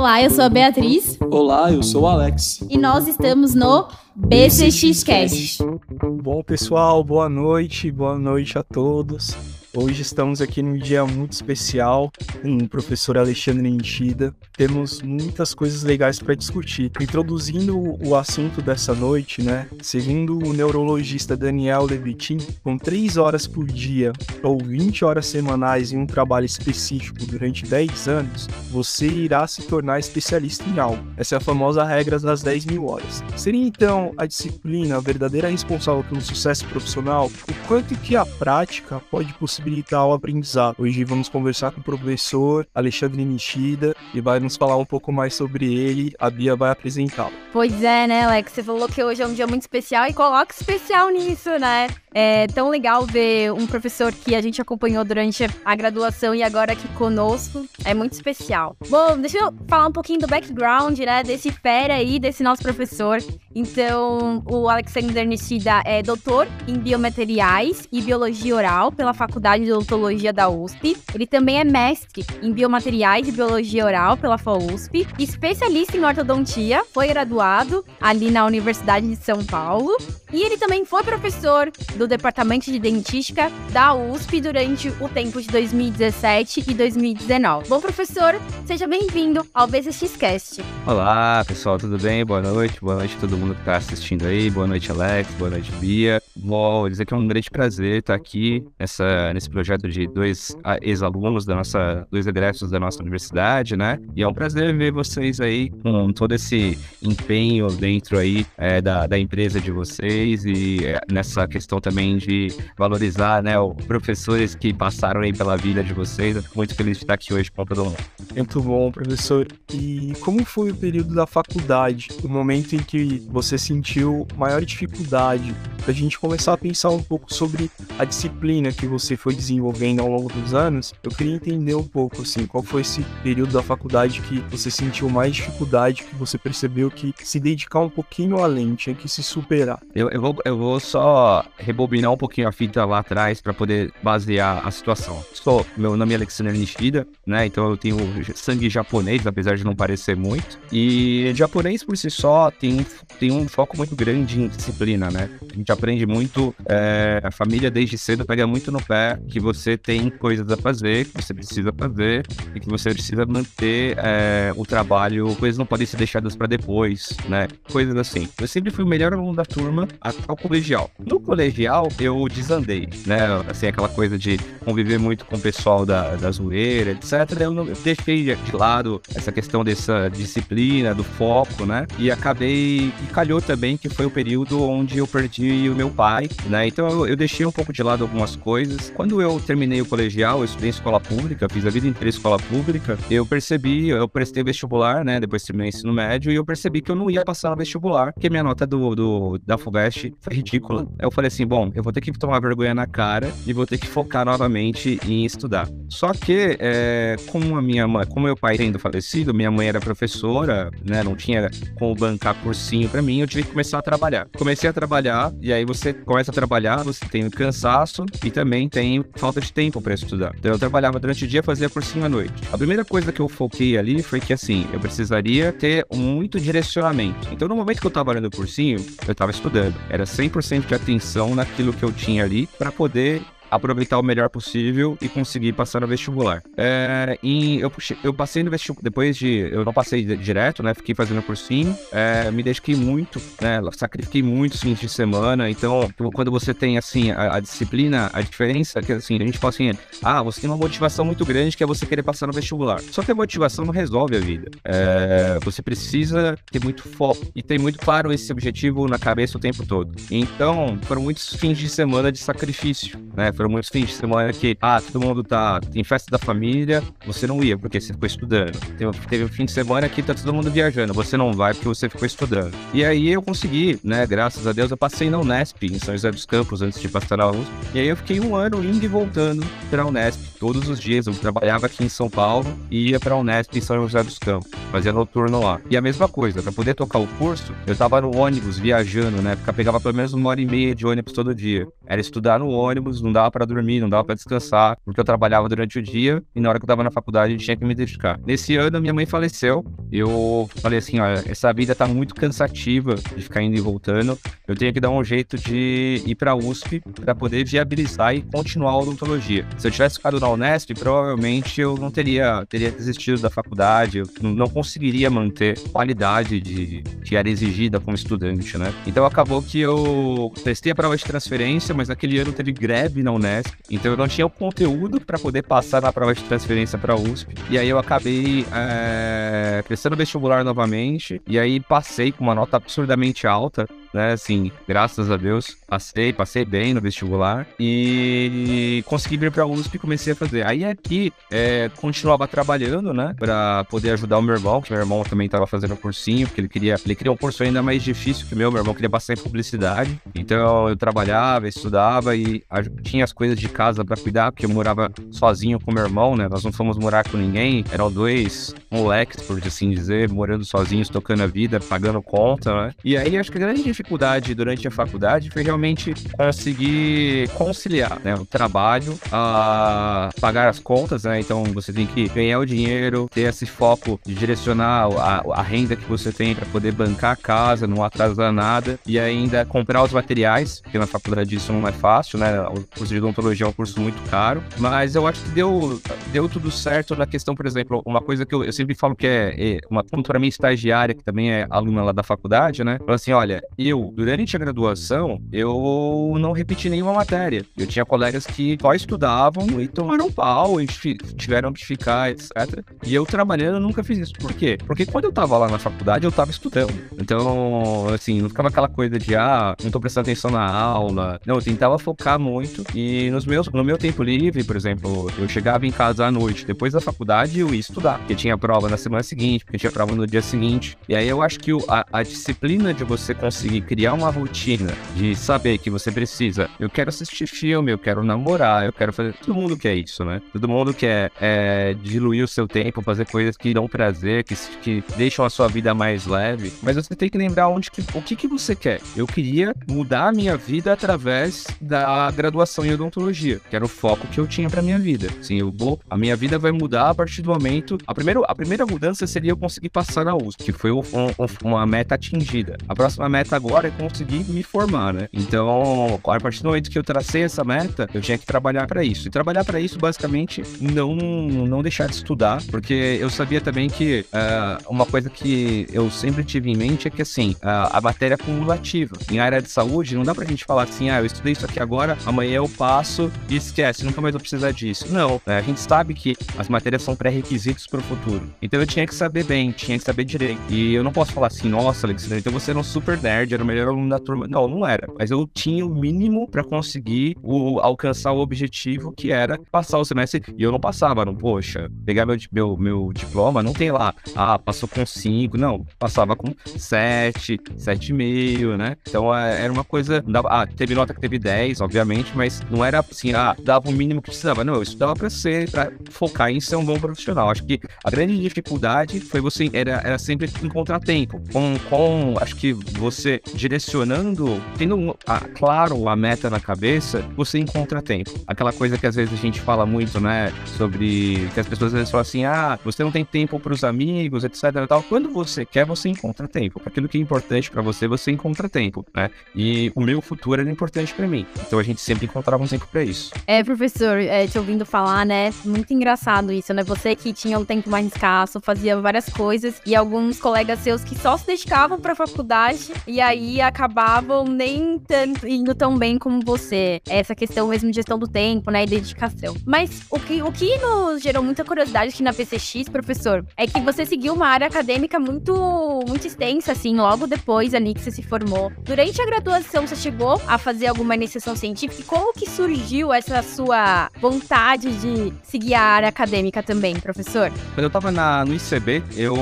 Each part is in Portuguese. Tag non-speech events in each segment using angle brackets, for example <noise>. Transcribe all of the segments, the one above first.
Olá, eu sou a Beatriz. Olá, eu sou o Alex. E nós estamos no BCX Cast. Bom, pessoal, boa noite, boa noite a todos. Hoje estamos aqui num dia muito especial com o professor Alexandre Nishida. Temos muitas coisas legais para discutir. Introduzindo o assunto dessa noite, né? Segundo o neurologista Daniel Levitin, com 3 horas por dia ou 20 horas semanais em um trabalho específico durante 10 anos, você irá se tornar especialista em algo. Essa é a famosa regra das 10 mil horas. Seria então a disciplina a verdadeira responsável pelo sucesso profissional? O quanto que a prática pode possibilitar possibilitar o aprendizado. Hoje vamos conversar com o professor Alexandre Nishida e vai nos falar um pouco mais sobre ele. A Bia vai apresentá-lo. Pois é, né, Alex? Você falou que hoje é um dia muito especial e coloca especial nisso, né? É tão legal ver um professor que a gente acompanhou durante a graduação e agora aqui conosco. É muito especial. Bom, deixa eu falar um pouquinho do background, né? Desse fera aí, desse nosso professor. Então, o Alexander Nishida é doutor em biomateriais e biologia oral pela Faculdade de Odontologia da USP. Ele também é mestre em biomateriais e biologia oral pela FAUSP, especialista em ortodontia, foi graduado ali na Universidade de São Paulo. E ele também foi professor do Departamento de Dentística da USP durante o tempo de 2017 e 2019. Bom, professor, seja bem-vindo ao BCXcast. Olá, pessoal, tudo bem? Boa noite, boa noite a todo mundo que está assistindo aí. Boa noite, Alex, boa noite, Bia. Vou dizer que é um grande prazer estar aqui nessa, nesse projeto de dois ah, ex-alunos da nossa, dois egressos da nossa universidade, né? E é um prazer ver vocês aí com todo esse empenho dentro aí é, da, da empresa de vocês e é, nessa questão também de valorizar, né, os professores que passaram aí pela vida de vocês. Eu fico muito feliz de estar aqui hoje com todo mundo. Muito bom, professor. E como foi o período da faculdade? O momento em que você sentiu maior dificuldade? Para a gente começar a pensar um pouco sobre a disciplina que você foi desenvolvendo ao longo dos anos, eu queria entender um pouco, assim, qual foi esse período da faculdade que você sentiu mais dificuldade, que você percebeu que se dedicar um pouquinho além, tinha que se superar? Eu, eu, vou, eu vou só rebobinar um pouquinho a fita lá atrás para poder basear a situação. Sou, meu nome é Alexander Nishida, né? Então eu tenho sangue japonês, apesar de não parecer muito. E japonês por si só tem, tem um foco muito grande em disciplina, né? A gente aprende muito, é, a família desde cedo pega muito no pé que você tem coisas a fazer, que você precisa fazer e que você precisa manter é, o trabalho, coisas não podem ser deixadas para depois, né? Coisas assim. Eu sempre fui o melhor aluno da turma até o colegial. No colegial, eu desandei, né? Assim, aquela coisa de conviver muito com o pessoal da, da zoeira, etc. Eu, não, eu deixei de lado essa questão dessa disciplina, do foco, né? E acabei. E calhou também que foi o período onde eu perdi o meu pai, né? Então eu, eu deixei um pouco de lado algumas coisas. Quando eu terminei o colegial, eu estudei em escola pública, fiz a vida inteira escola pública, eu percebi, eu prestei vestibular, né? Depois terminei o ensino médio, e eu percebi que eu não ia passar no vestibular, porque minha nota do, do da FUVEST foi ridícula. Eu falei assim, bom, eu vou ter que tomar vergonha na cara e vou ter que focar novamente em estudar. Só que, é, como a minha mãe, como meu pai tendo falecido, minha mãe era professora, né, não tinha como bancar cursinho para mim, eu tive que começar a trabalhar. Comecei a trabalhar e aí você começa a trabalhar, você tem o cansaço e também tem falta de tempo para estudar. Então eu trabalhava durante o dia, fazia cursinho à noite. A primeira coisa que eu foquei ali foi que assim, eu precisaria ter muito direcionamento. Então no momento que eu tava olhando o cursinho, eu tava estudando. Era 100% de atenção na aquilo que eu tinha ali para poder aproveitar o melhor possível e conseguir passar no vestibular. É, e eu, puxei, eu passei no vestibular, depois de. Eu não passei direto, né? Fiquei fazendo cursinho. É, me dediquei muito, né? Sacrifiquei muitos fins de semana. Então, quando você tem, assim, a, a, disciplina, a diferença que, assim, a gente fala assim: ah, você tem uma motivação muito grande que é você querer passar no vestibular. Só que a motivação não resolve a vida. É, você precisa ter muito foco e ter muito claro esse objetivo na cabeça o tempo todo. Então, foram muitos fins de semana de sacrifício, né? Foram muitos fins de semana que, ah, todo mundo tá em festa da família, você não ia porque você ficou estudando. Teve, teve um fim de semana que tá todo mundo viajando, você não vai porque você ficou estudando. E aí eu consegui, né, graças a Deus, eu passei na Unesp, em São José dos Campos, antes de passar na USP. E aí eu fiquei um ano indo e voltando pra Unesp todos os dias. Eu trabalhava aqui em São Paulo e ia para a Unesp em São José dos Campos, fazia noturno lá. E a mesma coisa, para poder tocar o curso, eu tava no ônibus viajando, né? Porque pegava pelo menos uma hora e meia de ônibus todo dia. Era estudar no ônibus, não dava para dormir, não dava para descansar, porque eu trabalhava durante o dia e na hora que eu tava na faculdade eu tinha que me dedicar. Nesse ano, minha mãe faleceu. Eu falei assim: olha, essa vida tá muito cansativa de ficar indo e voltando. Eu tenho que dar um jeito de ir pra USP para poder viabilizar e continuar a odontologia. Se eu tivesse ficado na Unesp, provavelmente eu não teria, teria desistido da faculdade, eu não conseguiria manter qualidade de, que era exigida como estudante, né? Então acabou que eu testei a prova de transferência, mas naquele ano teve greve na Unesp, então eu não tinha o conteúdo para poder passar na prova de transferência para USP. E aí eu acabei é, prestando vestibular novamente, e aí passei com uma nota absurdamente alta, né? Assim, graças a Deus, passei, passei bem no vestibular e consegui vir para a USP e comecei a fazer. Aí aqui é, continuava trabalhando, né? Para poder ajudar o meu irmão, que meu irmão também estava fazendo cursinho, porque ele queria, ele queria um curso ainda mais difícil que o meu. Meu irmão queria bastante publicidade. Então eu trabalhava, estudava e tinha as coisas de casa para cuidar, porque eu morava sozinho com meu irmão, né? Nós não fomos morar com ninguém, eram dois moleques, por assim dizer, morando sozinhos, tocando a vida, pagando conta, né? E aí acho que a grande dificuldade durante a faculdade foi realmente conseguir conciliar né, o trabalho, a pagar as contas, né? Então você tem que ganhar o dinheiro, ter esse foco de direcionar a, a renda que você tem para poder bancar a casa, não atrasar nada e ainda comprar os materiais, porque na faculdade isso não é fácil, né? O curso de odontologia é um curso muito caro, mas eu acho que deu, deu tudo certo na questão, por exemplo, uma coisa que eu, eu sempre falo que é, é uma para minha estagiária, que também é aluna lá da faculdade, né? Falou assim: olha, eu, durante a graduação, eu não repeti nenhuma matéria. Eu tinha colegas que só estudavam e tomaram pau, e tiveram que ficar, etc. E eu trabalhando eu nunca fiz isso. Por quê? Porque quando eu tava lá na faculdade, eu tava estudando. Então, assim, não ficava aquela coisa de, ah, não tô prestando atenção na aula. Não, eu tentava focar muito. E nos meus, no meu tempo livre, por exemplo, eu chegava em casa à noite, depois da faculdade, eu ia estudar. Porque tinha prova na semana seguinte, porque tinha prova no dia seguinte. E aí eu acho que a, a disciplina de você conseguir criar uma rotina, de saber que você precisa, eu quero assistir filme, eu quero namorar, eu quero fazer. Todo mundo quer isso, né? Todo mundo quer é, diluir o seu tempo, fazer coisas que dão prazer, que, que deixam a sua vida mais leve. Mas você tem que lembrar onde que, o que, que você quer. Eu queria mudar a minha vida através da graduação em odontologia, que era o foco que eu tinha para minha vida. Sim, eu vou, a minha vida vai mudar a partir do momento. A primeira, a primeira mudança seria eu conseguir passar na USP, que foi um, um, uma meta atingida. A próxima meta agora é conseguir me formar, né? Então, a partir do momento que eu tracei essa meta, eu tinha que trabalhar para isso. E trabalhar para isso, basicamente, não, não deixar de estudar, porque eu sabia também que uh, uma coisa que eu sempre tive em mente é que, assim, uh, a matéria é cumulativa. Em área de saúde, não dá pra gente falar assim, ah, eu estudei isso aqui agora, amanhã eu passo e esquece, nunca mais vou precisar disso. Não, né? a gente sabe que as matérias são pré-requisitos para o futuro. Então eu tinha que saber bem, tinha que saber direito. E eu não posso falar assim, nossa, Alexandre, então você era um super nerd, era o melhor aluno da turma. Não, não era. Mas eu tinha o mínimo para conseguir o, alcançar o objetivo que era passar o semestre. E eu não passava, não, poxa, pegar meu, meu, meu diploma, não tem lá, ah, passou com 5, não, passava com 7, 7,5, né? Então é, era uma coisa. Ah, teve nota que teve 10, obviamente, mas não era assim, ah, dava o mínimo que precisava. Não, eu estudava para ser, para focar em ser um bom profissional. Acho que a grande dificuldade foi você, era, era sempre encontrar tempo. Com, com, acho que você direcionando, tendo, ah, claro, a meta na cabeça, você encontra tempo. Aquela coisa que às vezes a gente fala muito, né, sobre que as pessoas às vezes falam assim, ah, você não tem tempo para os amigos, etc. Tal. Quando você quer, você encontra tempo. Aquilo que é importante para você, você encontra tempo, né? E o meu futuro era importante para mim. Então a gente sempre encontrava um tempo para isso. É, professor, é, te ouvindo falar, né? Muito engraçado isso, né? Você que tinha um tempo mais escasso, fazia várias coisas e alguns colegas seus que só se dedicavam para a faculdade e aí acabavam nem tanto indo tão bem como você. Essa questão mesmo de gestão do tempo, né, e dedicação. Mas o que, o que nos gerou muita curiosidade aqui na PCX, professor, é que você seguiu uma área acadêmica muito, muito extensa, assim, logo depois ali que você se formou. Durante a graduação, você chegou a fazer alguma iniciação científica? Como que surgiu essa sua vontade de seguir a área acadêmica também, professor? Quando eu tava na, no ICB, eu,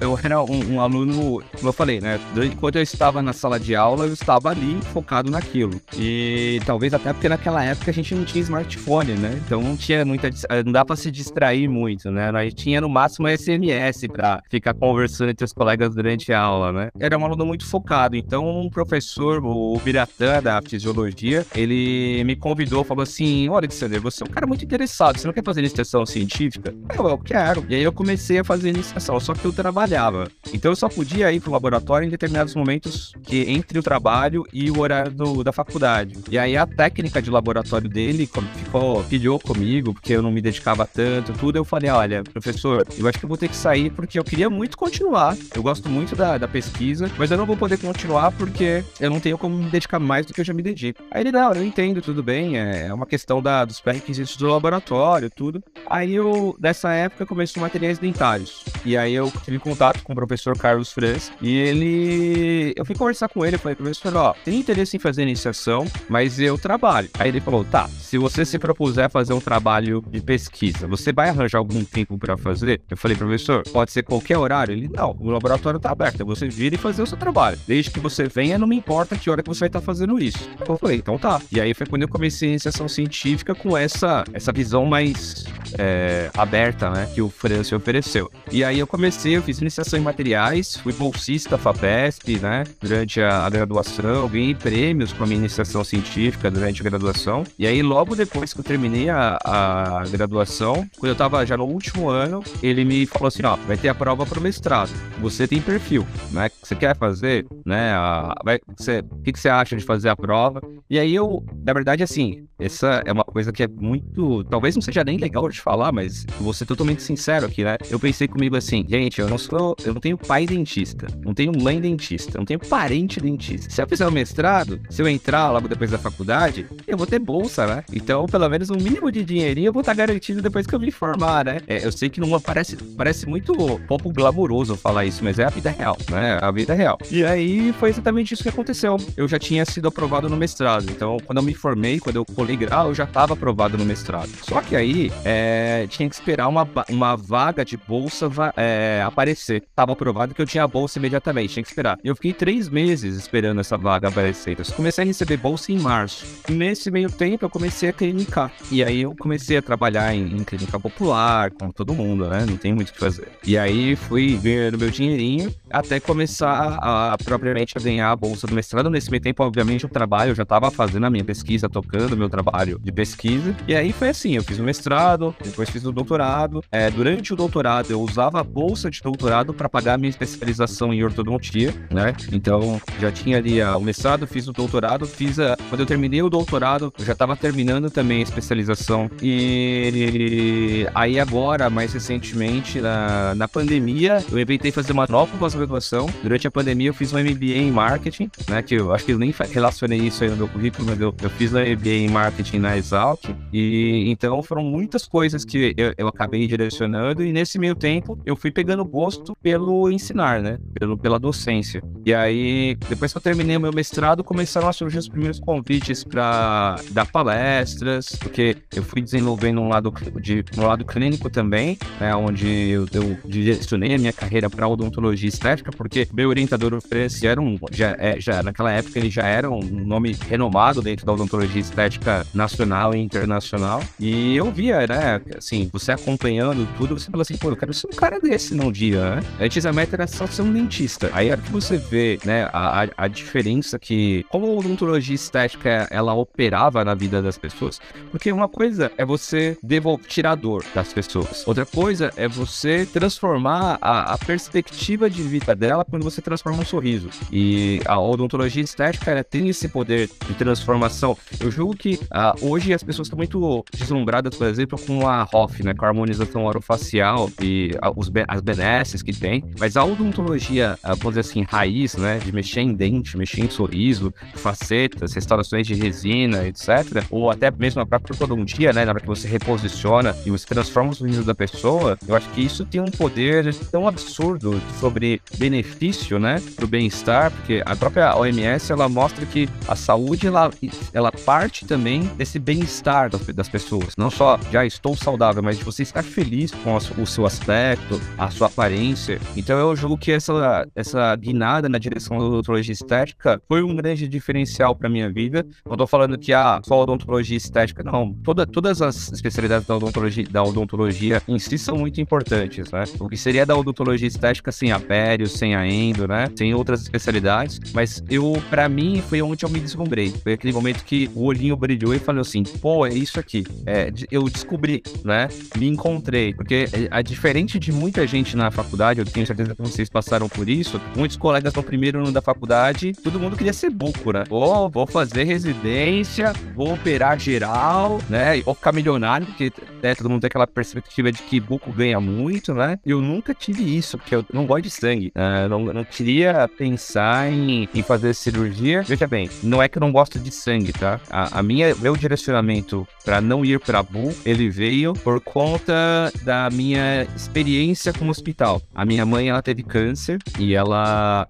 eu era um, um aluno, como eu falei, né? Enquanto eu estava na sala de aula, eu estava ali focado naquilo. E talvez até porque naquela época a gente não tinha smartphone, né? Então não tinha muita. Não dá para se distrair muito, né? Nós tinha no máximo SMS para ficar conversando entre os colegas durante a aula, né? Era um aluno muito focado. Então, um professor, o Biratã da fisiologia, ele me convidou, falou assim: Olha, Alexander, você é um cara muito interessado, você não quer fazer iniciação científica? Eu, eu quero. E aí eu comecei a fazer iniciação, só que eu trabalhava. Então eu só podia ir pro laboratório em determinados momentos que entre o trabalho e o horário do, da faculdade. E aí a técnica de laboratório dele ficou, pilhou comigo, porque eu não me dedicava tanto, tudo. Eu falei, olha, professor, eu acho que eu vou ter que sair porque eu queria muito continuar. Eu gosto muito da, da pesquisa, mas eu não vou poder continuar porque eu não tenho como me dedicar mais do que eu já me dedico. Aí ele, não, eu entendo, tudo bem, é, é uma questão da, dos pré-requisitos do laboratório, tudo. Aí eu, nessa época, comecei materiais dentários. E aí eu tive contato com o professor Carlos Franz e ele. Eu fui conversar com ele, falei, professor, ó, tem interesse em fazer iniciação, mas eu trabalho. Aí ele falou, tá, se você se propuser fazer um trabalho de pesquisa, você vai arranjar algum tempo para fazer? Eu falei, professor, pode ser qualquer horário? Ele, não, o laboratório tá aberto, é você vir e fazer o seu trabalho. Desde que você venha, não me importa que hora que você vai estar fazendo isso. Eu falei, então tá. E aí foi quando eu comecei a iniciação científica com essa, essa visão mais é, aberta, né, que o França ofereceu. E aí eu comecei, eu fiz iniciação em materiais, fui bolsista FAPESP, né, durante a, a graduação, ganhei prêmios para minha iniciação científica durante a graduação. E aí logo depois que eu terminei a, a graduação, quando eu tava já no último ano, ele me falou assim, ó, vai ter a prova para o mestrado. Você tem perfil, né? Você quer fazer, né? A, vai, você, o que, que você acha de fazer a prova? E aí eu, na verdade, assim, essa é uma coisa que é muito, talvez não seja nem legal de falar, mas vou ser totalmente sincero aqui, né? Eu pensei comigo assim, gente, eu não sou, eu não tenho pai dentista, não tenho mãe dentista, não tenho parente dentista. Se eu fizer o mestrado, se eu entrar logo depois da faculdade, eu vou ter bolsa, né? Então, pelo menos um mínimo de dinheirinho eu vou estar garantido depois que eu me formar, né? É, eu sei que não parece, parece muito pouco glamouroso falar isso, mas é a vida real, né? A vida real. E aí foi exatamente isso que aconteceu. Eu já tinha sido aprovado no mestrado, então quando eu me formei, quando eu colei grau, eu já estava aprovado no mestrado. Só que aí é, tinha que esperar uma, uma vaga de bolsa é, aparecer. Tava aprovado que eu tinha a bolsa imediatamente, tinha que esperar. E eu fiquei três meses esperando essa vaga aparecer. Eu comecei a receber bolsa em março. Nesse meio tempo eu comecei a clinicar. E aí eu comecei a trabalhar em, em clínica popular, com todo mundo, né? Não tem muito o que fazer. E aí fui ganhando meu dinheirinho até começar a, a, propriamente a ganhar a bolsa do mestrado. Nesse meio tempo, obviamente, o trabalho, eu já estava fazendo a minha pesquisa, tocando meu trabalho de pesquisa. E aí foi assim, eu fiz o mestrado, depois fiz o doutorado. É, durante o doutorado, eu usava a bolsa de doutorado para pagar minha especialização em ortodontia, né? Então, já tinha ali a, o mestrado, fiz o doutorado, fiz a... Quando eu terminei o doutorado, eu já estava terminando também a especialização. E aí agora, mais recentemente, na, na pandemia, eu inventei fazer uma nova pós-graduação. Durante a pandemia, eu fiz um MBA em marketing, né? Que eu acho que eu nem relacionei isso aí no meu currículo, mas eu, eu fiz um MBA em marketing na Exalt. E então foram muitas coisas que eu, eu acabei direcionando. E nesse meio tempo, eu fui pegando gosto pelo ensinar, né? Pelo, pela docência. E aí, depois que eu terminei o meu mestrado, começaram a surgir os primeiros convites para dar palestras, porque eu fui desenvolvendo um lado, de, um lado clínico também, né? Onde eu, eu direcionei a minha carreira para odontologia estética, porque meu orientador o Franci era um, já, é, já, naquela época ele já era um nome renomado dentro da odontologia estética nacional e internacional. E eu via, né, assim, você acompanhando tudo, você fala assim, pô, eu quero ser um cara desse num dia, né? Antes a meta era só ser um dentista. Aí a que você vê, né, a, a diferença que, como a odontologia estética ela operava na vida das pessoas, porque uma coisa é você devolver, tirar dor das pessoas, outra coisa é você transformar a, a perspectiva de vida dela quando você transforma um sorriso. E a odontologia estética ela tem esse poder de transformação. Eu julgo que uh, hoje as pessoas estão muito deslumbradas, por exemplo, com a HOF, né, com a harmonização orofacial e uh, os, as benesses que tem, mas a odontologia, uh, vamos dizer assim, raiz, né, de mexer em dente, mexer em sorriso, facetas, restaurações de resina, etc., ou até mesmo a própria ortodontia, né, na hora que você reposiciona e você transforma o sorriso da pessoa, eu acho que isso tem um poder tão absurdo sobre benefício, né, pro bem-estar, porque a própria OMS, ela mostra que a saúde, ela, ela parte também desse bem-estar das, pessoas. Não só já estou saudável, mas de você estar feliz com o seu aspecto, a sua aparência. Então eu julgo que essa, essa guinada na direção da odontologia estética foi um grande diferencial para minha vida. Não tô falando que ah, só odontologia estética, não. Toda, todas as especialidades da odontologia, da odontologia em si são muito importantes, né? O que seria da odontologia estética sem a pério, sem a endo, né? Sem outras especialidades. Mas eu, para mim, foi onde eu me deslumbrei. Foi aquele momento que o olhinho brilhou e falou assim: pô, é isso aqui. É, eu descobri, né? Me encontrei. Porque, a é, é diferente de muita gente na faculdade, eu tenho certeza que vocês passaram por isso. Muitos colegas no primeiro ano da faculdade, todo mundo queria ser buco, né? Pô, vou fazer residência, vou operar geral, né? Vou ficar milionário, porque né, todo mundo tem aquela perspectiva de que buco ganha muito, né? Eu nunca tive isso, porque eu não gosto de sangue. Uh, não, não queria pensar em, em fazer cirurgia. Veja bem, não é que eu não gosto de sangue, tá? A, a minha, meu direcionamento para não ir para Bu, ele veio por conta da minha experiência com o hospital. A minha mãe, ela teve câncer e ela,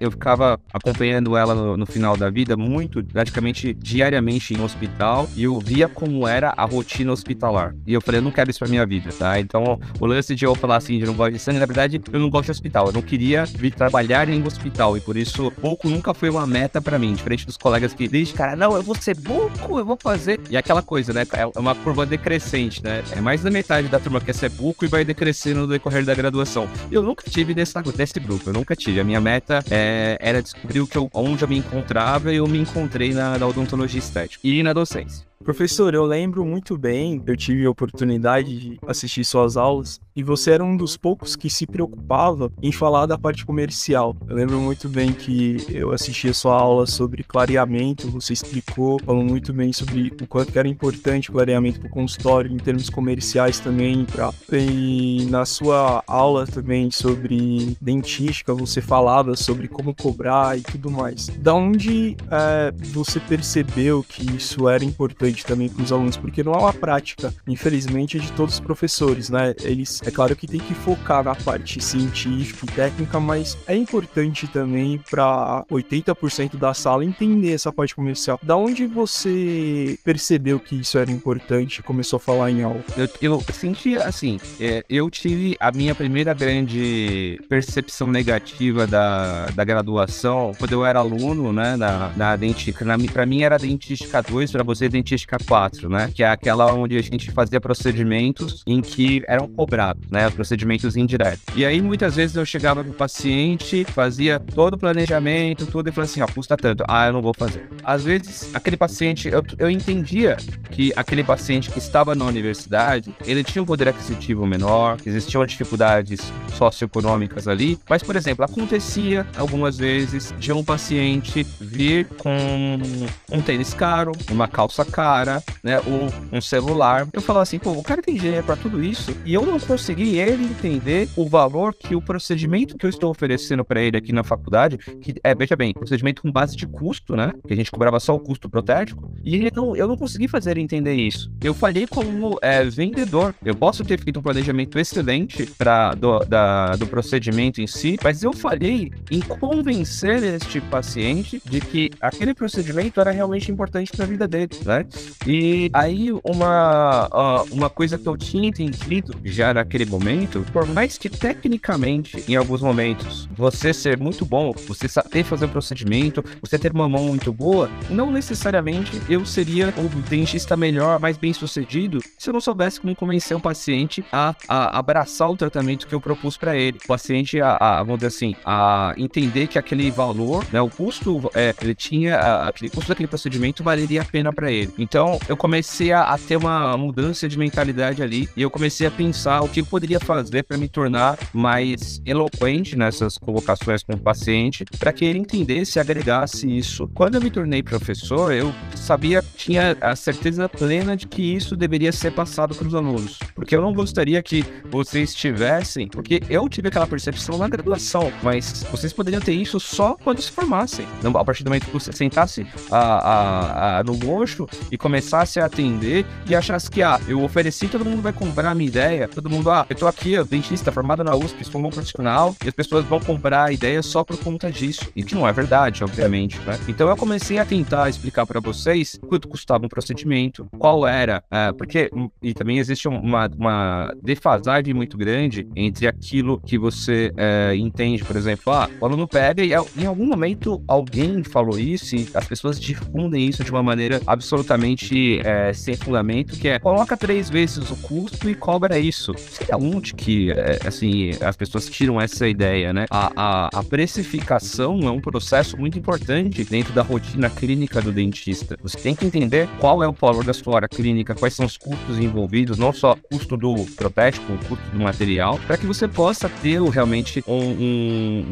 eu ficava acompanhando ela no, no final da vida muito, praticamente diariamente em hospital e eu via como era a rotina hospitalar. E eu falei, eu não quero isso pra minha vida, tá? Então, o lance de eu falar assim, de não gosto de sangue, na verdade, eu não gosto de hospital. Eu não queria vir trabalhar em hospital e por isso, pouco nunca foi uma meta para mim, diferente dos colegas que desde cara, não, eu vou ser buco, eu vou fazer. E aquela coisa, né? É uma curva decrescente, né? É mais da metade da turma que quer ser buco e vai decrescendo no decorrer da graduação. Eu nunca tive desse, desse grupo, eu nunca tive. A minha meta é, era descobrir o que eu, onde eu me encontrava e eu me encontrei na, na odontologia estética e na docência. Professor, eu lembro muito bem, eu tive a oportunidade de assistir suas aulas e você era um dos poucos que se preocupava em falar da parte comercial. Eu lembro muito bem que eu assisti a sua aula sobre clareamento, você explicou, falou muito bem sobre o quanto era importante o clareamento para o consultório em termos comerciais também. Pra... E na sua aula também sobre dentística, você falava sobre como cobrar e tudo mais. Da onde é, você percebeu que isso era importante também para os alunos, porque não é uma prática, infelizmente, de todos os professores, né? Eles, é claro que tem que focar na parte científica e técnica, mas é importante também para 80% da sala entender essa parte comercial. Da onde você percebeu que isso era importante e começou a falar em aula? Eu, eu senti assim, é, eu tive a minha primeira grande percepção negativa da, da graduação quando eu era aluno, né, na, na dentística. Para mim era dentística 2, para você dentística estatística 4, né? Que é aquela onde a gente fazia procedimentos em que eram cobrados, né? Procedimentos indiretos. E aí, muitas vezes, eu chegava pro paciente, fazia todo o planejamento, tudo, e falava assim, ó, custa tanto. Ah, eu não vou fazer. Às vezes, aquele paciente, eu, eu entendia que aquele paciente que estava na universidade, ele tinha um poder aquisitivo menor, existiam dificuldades socioeconômicas ali, mas, por exemplo, acontecia algumas vezes de um paciente vir com um tênis caro, uma calça cara, cara, né, ou um celular. Eu falava assim, pô, o cara tem dinheiro para tudo isso e eu não consegui ele entender o valor que o procedimento que eu estou oferecendo para ele aqui na faculdade, que é, veja bem, procedimento com base de custo, né, que a gente cobrava só o custo protético, e ele não, eu não consegui fazer ele entender isso. Eu falhei como é, vendedor. Eu posso ter feito um planejamento excelente para do, do procedimento em si, mas eu falhei em convencer este paciente de que aquele procedimento era realmente importante para a vida dele, né? E aí, uma, uma coisa que eu tinha entendido já naquele momento, por mais que tecnicamente, em alguns momentos, você ser muito bom, você saber fazer um procedimento, você ter uma mão muito boa, não necessariamente eu seria o dentista melhor, mais bem sucedido, se eu não soubesse como convencer um paciente a, a abraçar o tratamento que eu propus para ele. O paciente, a, a, vamos dizer assim, a entender que aquele valor, né, o custo, é, ele tinha, a, aquele custo daquele procedimento valeria a pena para ele. Então, eu comecei a, a, ter uma mudança de mentalidade ali e eu comecei a pensar o que eu poderia fazer para me tornar mais eloquente nessas colocações com o paciente, para que ele entendesse e agregasse isso. Quando eu me tornei professor, eu sabia, tinha a certeza plena de que isso deveria ser passado para os alunos, porque eu não gostaria que vocês tivessem, porque eu tive aquela percepção na graduação, mas vocês poderiam ter isso só quando se formassem. A partir do momento que você sentasse a, a, a, no mocho e começasse a atender e achasse que, ah, eu ofereci, todo mundo vai comprar a minha ideia, todo mundo, ah, eu tô aqui, eu dentista formado na USP, sou um profissional, e as pessoas vão comprar a ideia só por conta disso. E que não é verdade, obviamente, né? Então eu comecei a tentar explicar para vocês quanto custava um procedimento, qual era, uh, porque, e também existe uma, uma defasagem muito grande entre aquilo que você uh, entende, por exemplo, ah, o aluno pega e em algum momento alguém falou isso e as pessoas difundem isso de uma maneira absolutamente uh, sem fundamento, que é coloca três vezes o custo e cobra isso. Sei aonde que, assim, as pessoas tiram essa ideia, né? A, a, a precificação é um processo muito importante dentro da rotina clínica do dentista. Você tem que entender qual é o valor da sua hora clínica, quais são os custos envolvidos, não só custo do protético, o custo do material, para que você possa ter realmente um, um,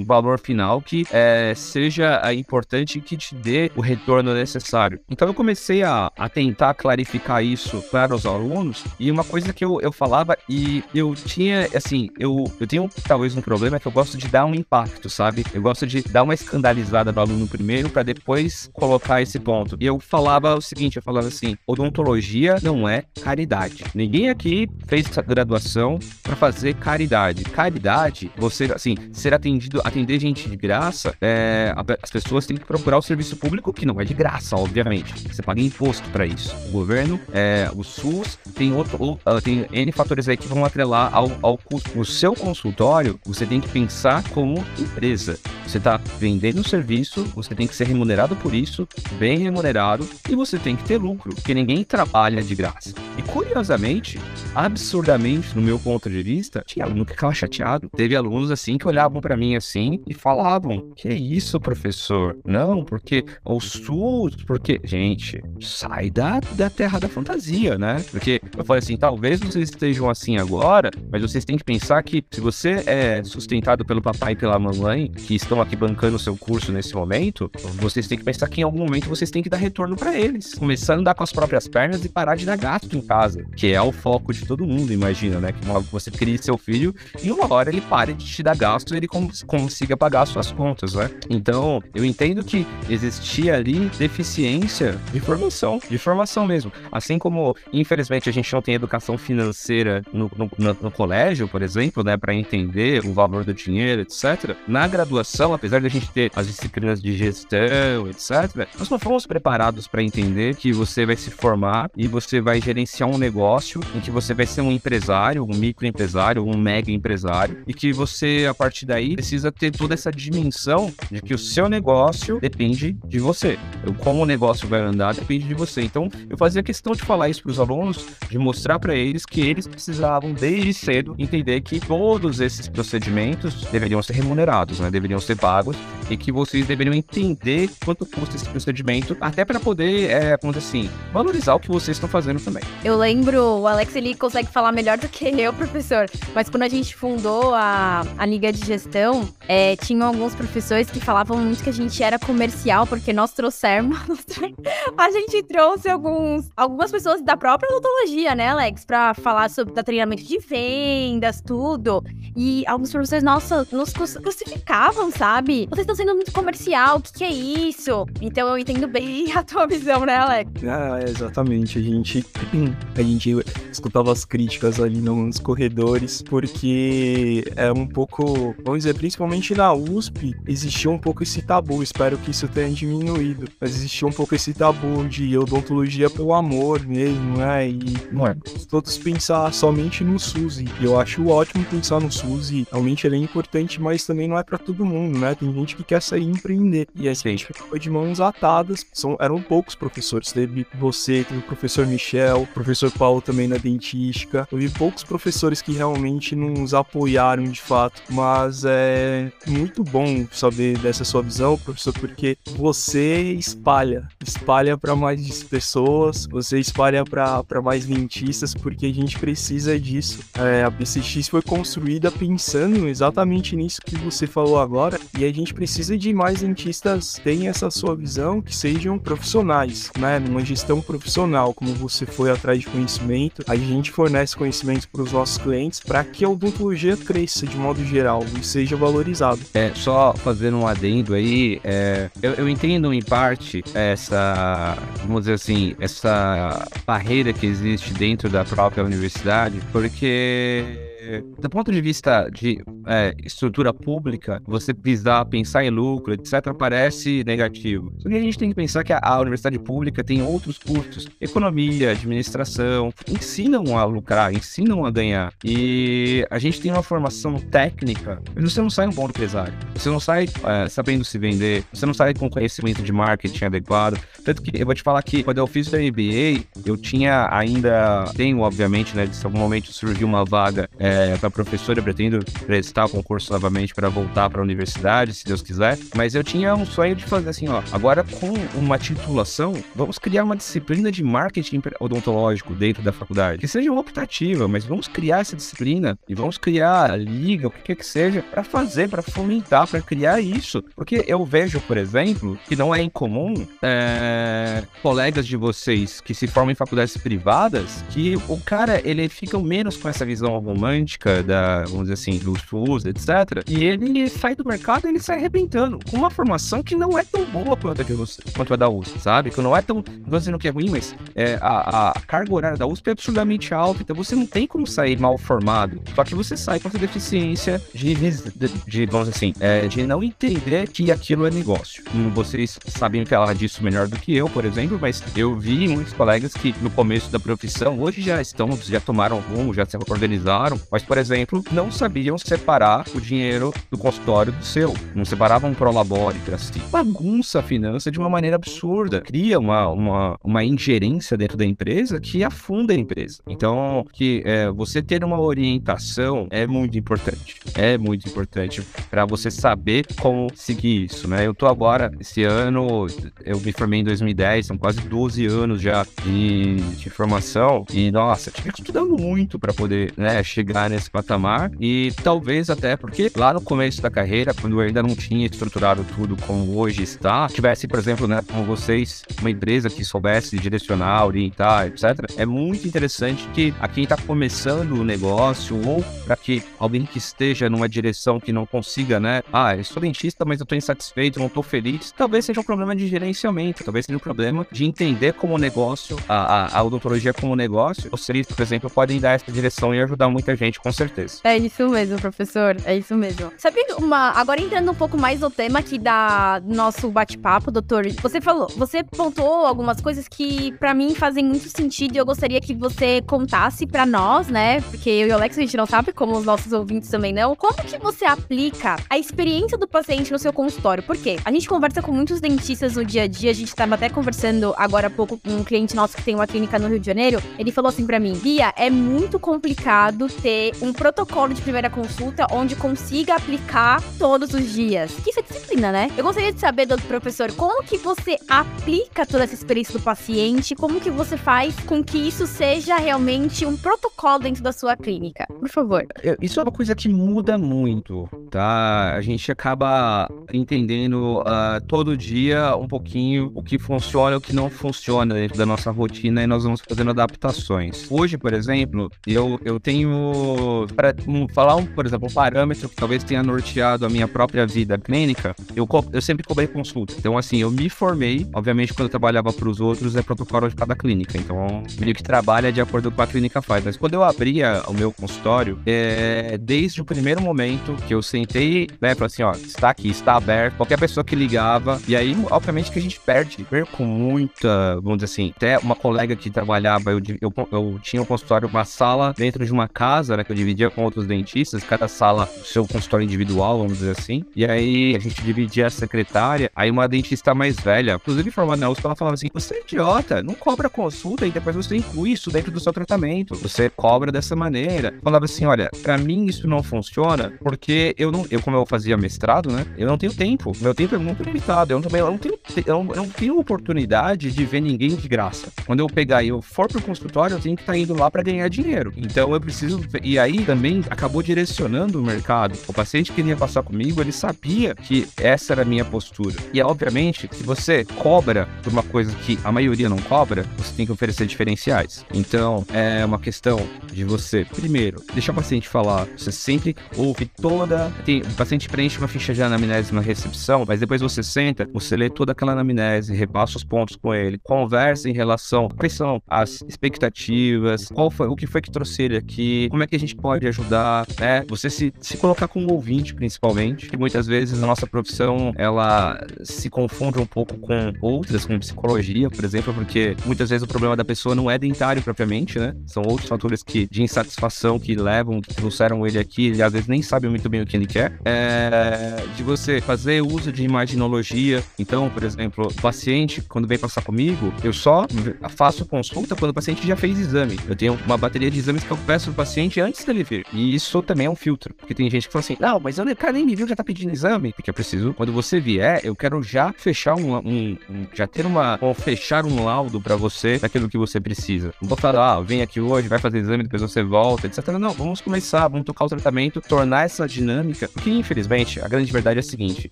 um valor final que é, seja é, importante e que te dê o retorno necessário. Então eu comecei a, a tentar clarificar isso para os alunos e uma coisa que eu, eu falava e eu tinha, assim, eu, eu tenho talvez um problema é que eu gosto de dar um impacto, sabe? Eu gosto de dar uma escandalizada no aluno primeiro para depois colocar esse ponto. E eu falava o seguinte, eu falava assim, odontologia não é caridade. Ninguém aqui fez graduação para fazer caridade. Caridade, você, assim, ser atendido, atender gente de graça, é, as pessoas têm que procurar o serviço público que não é de graça, obviamente. Você paga imposto para isso. O governo, é, o SUS, tem outro, tem N fatores aí que vão atrelar ao, ao custo. O seu consultório, você tem que pensar como empresa. Você está vendendo um serviço, você tem que ser remunerado por isso, bem remunerado, e você tem que ter lucro, porque ninguém trabalha de graça. E curiosamente, absurdamente, no meu ponto de vista, tinha aluno que ficava chateado. Teve alunos assim que olhavam para mim assim e falavam: Que isso, professor? Não, porque o SUS, porque. Gente, sai da, da terra da fantasia, né? Porque eu falei assim: talvez vocês estejam assim agora, mas vocês têm que pensar que se você é sustentado pelo papai e pela mamãe, que estão aqui bancando o seu curso nesse momento, vocês têm que pensar que em algum momento vocês têm que dar retorno para eles. Começando a andar com as próprias pernas e parar de dar gasto em casa, que é o foco de todo mundo, imagina, né? Que você cria seu filho e uma hora ele pare de te dar gasto e ele cons consiga pagar suas contas, né? Então, eu entendo que existia ali deficiência de formação, de formação mesmo. Assim como, infelizmente, a gente não tem educação financeira no, no, no, no colégio, por exemplo, né? Para entender o valor do dinheiro, etc. Na graduação, apesar de a gente ter as disciplinas de gestão, etc., nós não fomos preparados para entender que você vai se formar e você vai gerenciar um negócio em que você vai ser um empresário, um microempresário, um mega empresário e que você, a partir daí, precisa ter toda essa dimensão de que o seu negócio depende de você. Como o negócio vai andar depende de você. Então, eu fazia questão de falar isso para os alunos, de mostrar para eles que eles precisavam, desde cedo, entender que todos esses procedimentos deveriam ser remunerados, né? deveriam ser pagos e que vocês deveriam entender quanto custa esse procedimento, até para poder, é, vamos dizer assim, valorizar o que vocês estão fazendo também. Eu lembro, o Alex ele consegue falar melhor do que eu, <laughs> professor, mas quando a gente fundou a, a Liga de Gestão, é, tinham alguns professores que falavam muito que a gente era comercial, porque nós trouxemos, <laughs> a gente trouxe alguns, algumas pessoas da própria odontologia, né, Alex, para falar sobre o treinamento de vendas, tudo. E alguns professores, nossa, nos crucificavam, sabe? Vocês estão sendo muito comercial, o que, que, é isso? Então eu entendo bem <laughs> a tua visão, né, Alex? Ah, exatamente. A gente, <clears throat> a gente escutava as críticas ali nos corredores, porque é um pouco, vamos dizer, principalmente na USP, existia um pouco esse tabu. Espero que isso tenha diminuído. Mas existia um pouco esse tabu de odontologia pelo amor mesmo, né? E Mano. todos pensar somente no SUS. E eu acho ótimo pensar no SUS e realmente ele é importante, mas também não é para todo mundo, né? Tem gente que quer sair e empreender. E a gente ficou de mãos atadas. São, eram poucos professores. Teve você, teve o professor Michel, o professor Paulo também na dentística. Vi poucos professores que realmente nos apoiaram de fato. Mas é muito bom saber dessa sua visão, professor, porque você espalha, espalha para mais pessoas, você espalha para mais dentistas, porque a gente precisa disso. É, a BCX foi construída pensando exatamente nisso que você falou agora, e a gente precisa de mais dentistas tenham essa sua visão, que sejam profissionais, né? Numa gestão profissional, como você foi atrás de conhecimento, a gente fornece conhecimento para os nossos clientes para que a odontologia cresça de modo geral e seja valorizado. É, só fazendo um adendo aí, é, eu, eu entendo em parte essa, vamos dizer assim, essa barreira que existe dentro da própria universidade, porque do ponto de vista de é, estrutura pública, você visar pensar em lucro, etc., parece negativo. Só que a gente tem que pensar que a, a universidade pública tem outros custos, economia, administração, ensinam a lucrar, ensinam a ganhar. E a gente tem uma formação técnica, você não sai um bom empresário. Você não sai é, sabendo se vender, você não sai com conhecimento de marketing adequado. Tanto que eu vou te falar que quando eu fiz o MBA, eu tinha ainda, tenho obviamente, né, se algum momento surgiu uma vaga é, é, para professor, eu pretendo prestar o concurso novamente para voltar para a universidade, se Deus quiser. Mas eu tinha um sonho de fazer assim, ó. Agora, com uma titulação, vamos criar uma disciplina de marketing odontológico dentro da faculdade. Que seja optativa, mas vamos criar essa disciplina e vamos criar a liga, o que quer que seja, para fazer, para fomentar, para criar isso. Porque eu vejo, por exemplo, que não é incomum é, colegas de vocês que se formam em faculdades privadas, que o cara, ele fica menos com essa visão romântica da, vamos dizer assim, do SUS, etc. E ele sai do mercado ele sai arrebentando com uma formação que não é tão boa quanto a, você, quanto a da USP, sabe? Que não é tão. Não tô dizendo que é ruim, mas é, a, a, carga horária da USP é absurdamente alta, então você não tem como sair mal formado. Só que você sai com essa deficiência de, de, de vamos dizer assim, é, de não entender que aquilo é negócio. Vocês sabem falar disso melhor do que eu, por exemplo, mas eu vi muitos colegas que no começo da profissão, hoje já estão, já tomaram rumo, já se organizaram, mas por exemplo, não sabiam separar o dinheiro do consultório do seu. Não separavam pro labore, assim. Bagunça a finança de uma maneira absurda. Cria uma, uma, uma ingerência dentro da empresa que afunda a empresa. Então, que é, você ter uma orientação é muito importante. É muito importante para você saber como seguir isso, né? Eu tô agora, esse ano, eu me formei em 2010, são quase 12 anos já de, de formação. E, nossa, tive estudando muito para poder né, chegar nesse patamar e talvez até porque lá no começo da carreira, quando eu ainda não tinha estruturado tudo como hoje está, tivesse, por exemplo, né, com vocês, uma empresa que soubesse direcionar, orientar, etc. É muito interessante que a quem está começando o negócio ou para que alguém que esteja numa direção que não consiga, né, ah, eu sou dentista, mas eu estou insatisfeito, não estou feliz, talvez seja um problema de gerenciamento, talvez seja um problema de entender como negócio, a, a, a odontologia como negócio. Vocês, por exemplo, podem dar essa direção e ajudar muita gente com certeza. É isso mesmo, professor. É isso mesmo. Sabe uma. Agora entrando um pouco mais no tema aqui da nosso bate-papo, doutor. Você falou, você pontuou algumas coisas que para mim fazem muito sentido e eu gostaria que você contasse para nós, né? Porque eu e o Alex a gente não sabe, como os nossos ouvintes também não. Como que você aplica a experiência do paciente no seu consultório? Por quê? A gente conversa com muitos dentistas no dia a dia, a gente tava até conversando agora há pouco com um cliente nosso que tem uma clínica no Rio de Janeiro. Ele falou assim para mim: Bia, é muito complicado ter um protocolo de primeira consulta onde consiga aplicar todos os dias. Isso é disciplina, né? Eu gostaria de saber, doutor professor, como que você aplica toda essa experiência do paciente, como que você faz com que isso seja realmente um protocolo dentro da sua clínica? Por favor. Isso é uma coisa que muda muito, tá? A gente acaba entendendo uh, todo dia um pouquinho o que funciona e o que não funciona dentro da nossa rotina e nós vamos fazendo adaptações. Hoje, por exemplo, eu, eu tenho para falar, um, por exemplo, um parâmetro que talvez tenha norteado a minha própria vida clínica, eu, eu sempre cobrei consulta. Então, assim, eu me formei, obviamente, quando eu trabalhava para os outros, é protocolo de cada clínica. Então, meio que trabalha de acordo com o que a clínica faz. Mas quando eu abria o meu consultório, é, desde o primeiro momento que eu sentei, né, falei assim, ó, está aqui, está aberto, qualquer pessoa que ligava, e aí, obviamente, que a gente perde, perco muita, vamos dizer assim, até uma colega que trabalhava, eu, eu, eu tinha um consultório, uma sala dentro de uma casa, né, que eu dividia com outros dentistas, cada sala seu consultório individual, vamos dizer assim. E aí a gente dividia a secretária, aí uma dentista mais velha, inclusive formada na USP, ela falava assim: você é idiota, não cobra consulta e depois você inclui isso dentro do seu tratamento. Você cobra dessa maneira. Falava assim: olha, para mim isso não funciona porque eu não, eu como eu fazia mestrado, né? Eu não tenho tenho tempo. Meu tempo é muito limitado. Eu também eu não tenho, eu não, tenho oportunidade de ver ninguém de graça. Quando eu pegar e eu for pro consultório, eu tenho que estar tá indo lá para ganhar dinheiro. Então eu preciso. E aí também acabou direcionando o mercado. O paciente que vinha passar comigo, ele sabia que essa era a minha postura. E obviamente, se você cobra por uma coisa que a maioria não cobra, você tem que oferecer diferenciais. Então é uma questão de você, primeiro, deixar o paciente falar. Você sempre ouve toda. Tem, o paciente preenche uma ficha de anamnese na recepção, mas depois você senta, você lê toda aquela anamnese, repassa os pontos com ele, conversa em relação quais são as expectativas, qual foi o que foi que trouxe ele aqui, como é que a gente pode ajudar, né? Você se, se colocar como ouvinte, principalmente, que muitas vezes a nossa profissão ela se confunde um pouco com outras, como psicologia, por exemplo, porque muitas vezes o problema da pessoa não é dentário propriamente, né? São outros fatores que, de insatisfação que levam, que trouxeram ele aqui, ele às vezes nem sabe muito bem o que ele quer. É, de você fazer uso de imaginologia. Então, por exemplo, o paciente, quando vem passar comigo, eu só faço consulta quando o paciente já fez exame. Eu tenho uma bateria de exames que eu peço pro paciente antes dele vir. E isso também é um filtro. Porque tem gente que fala assim: não, mas eu, o cara nem me viu, já tá pedindo exame. Porque eu preciso, quando você vier, eu quero já fechar um. um, um já ter uma. Ou fechar um laudo para você daquilo que você precisa. Não vou falar, ah, vem aqui hoje, vai fazer exame, depois você volta, etc. Não, vamos começar, vamos tocar o tratamento, tornar essa dinâmica. Porque, infelizmente, a grande verdade é a seguinte: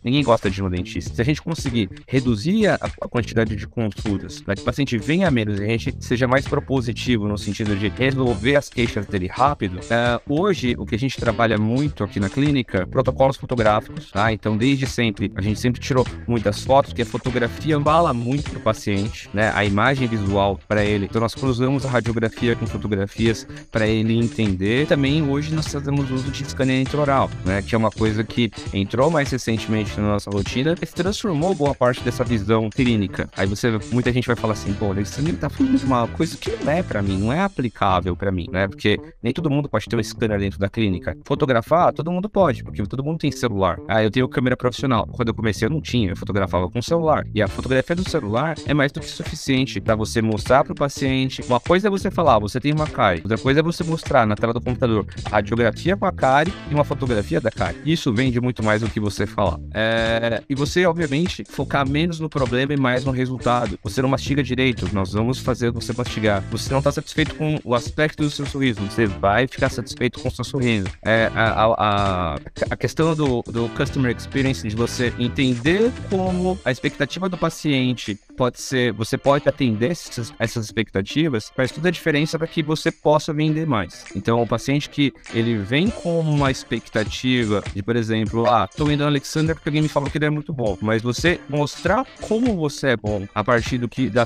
ninguém gosta de no dentista. Se a gente conseguir reduzir a, a quantidade de consultas, para que o paciente venha menos e a gente seja mais propositivo no sentido de resolver as queixas dele rápido, uh, hoje o que a gente trabalha muito aqui na clínica, protocolos fotográficos, tá? Então, desde sempre, a gente sempre tirou muitas fotos, porque a fotografia fala muito pro paciente, né? A imagem visual para ele. Então, nós cruzamos a radiografia com fotografias para ele entender. Também hoje nós fazemos uso de escaneamento oral, né? Que é uma coisa que entrou mais recentemente na nossa rotina e transformou boa parte dessa visão clínica. Aí você, muita gente vai falar assim, pô, ele tá falando uma coisa que não é para mim, não é aplicável para mim, né? Porque nem todo mundo pode ter um scanner dentro da clínica. Fotografar, todo mundo pode, porque todo mundo tem celular. Ah, eu tenho câmera profissional. Quando eu comecei, eu não tinha, eu fotografava com celular. E a fotografia do celular é mais do que suficiente para você mostrar para o paciente. Uma coisa é você falar, você tem uma cárie. Outra coisa é você mostrar na tela do computador a radiografia com a cárie e uma fotografia da cárie. Isso vende muito mais do que você falar. É... E você, obviamente, focar menos no problema e mais no resultado. Você não mastiga direito, nós vamos fazer você mastigar. Você não está satisfeito com o aspecto do seu sorriso, você vai ficar satisfeito com o seu sorriso. É, a, a, a questão do, do customer experience, de você entender como a expectativa do paciente pode ser, você pode atender essas, essas expectativas, faz toda a diferença para que você possa vender mais. Então, o paciente que ele vem com uma expectativa de, por exemplo, ah, tô indo no Alexander porque alguém me falou que ele é muito bom, mas você mostrar como você é bom a partir do que, da,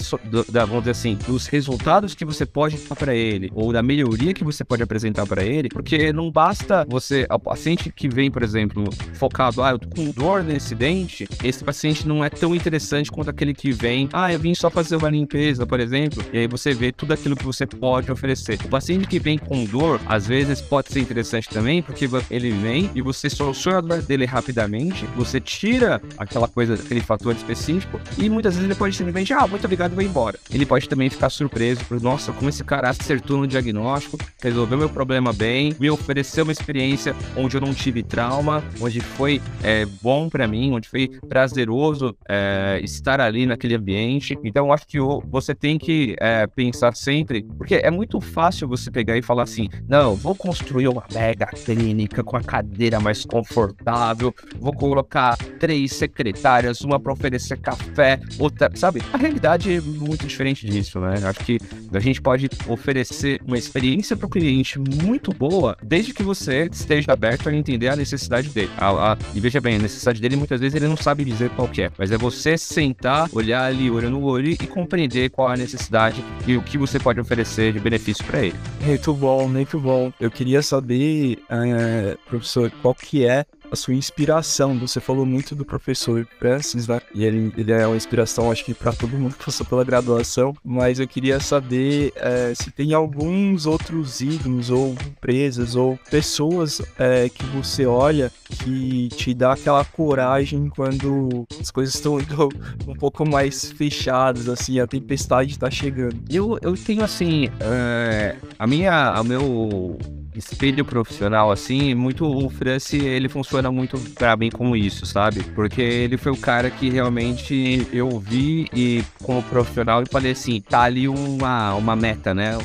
da vamos dizer assim, dos resultados que você pode dar para ele ou da melhoria que você pode apresentar para ele, porque não basta você, o paciente que vem, por exemplo, focado, ah, eu tô com dor nesse dente, esse paciente não é tão interessante quanto aquele que vem ah, eu vim só fazer uma limpeza, por exemplo, e aí você vê tudo aquilo que você pode oferecer. O paciente que vem com dor, às vezes pode ser interessante também, porque ele vem e você soluciona a dor dele rapidamente, você tira aquela coisa, aquele fator específico, e muitas vezes ele pode simplesmente, ah, muito obrigado, vai embora. Ele pode também ficar surpreso por, nossa, como esse cara acertou no diagnóstico, resolveu meu problema bem, me ofereceu uma experiência onde eu não tive trauma, onde foi é, bom para mim, onde foi prazeroso é, estar ali naquele ambiente ambiente. Então, acho que você tem que é, pensar sempre, porque é muito fácil você pegar e falar assim: não, vou construir uma mega clínica com a cadeira mais confortável, vou colocar três secretárias, uma para oferecer café, outra, sabe? A realidade é muito diferente disso, né? Acho que a gente pode oferecer uma experiência para o cliente muito boa, desde que você esteja aberto a entender a necessidade dele. A, a, e veja bem, a necessidade dele muitas vezes ele não sabe dizer qual é, mas é você sentar, olhar ali olho no olho e compreender qual é a necessidade e o que você pode oferecer de benefício para ele. Muito bom, muito bom. Eu queria saber, é, professor, qual que é a sua inspiração. Você falou muito do professor Francis, né? E ele, ele é uma inspiração, acho que para todo mundo que passou pela graduação. Mas eu queria saber é, se tem alguns outros ídolos, ou empresas, ou pessoas é, que você olha que te dá aquela coragem quando as coisas estão <laughs> um pouco mais fechadas, assim, a tempestade está chegando. Eu, eu tenho assim, é, a minha, o meu espelho profissional, assim, muito o Franci, ele funciona muito para mim como isso, sabe? Porque ele foi o cara que realmente eu vi e como profissional e falei assim, tá ali uma, uma meta, né?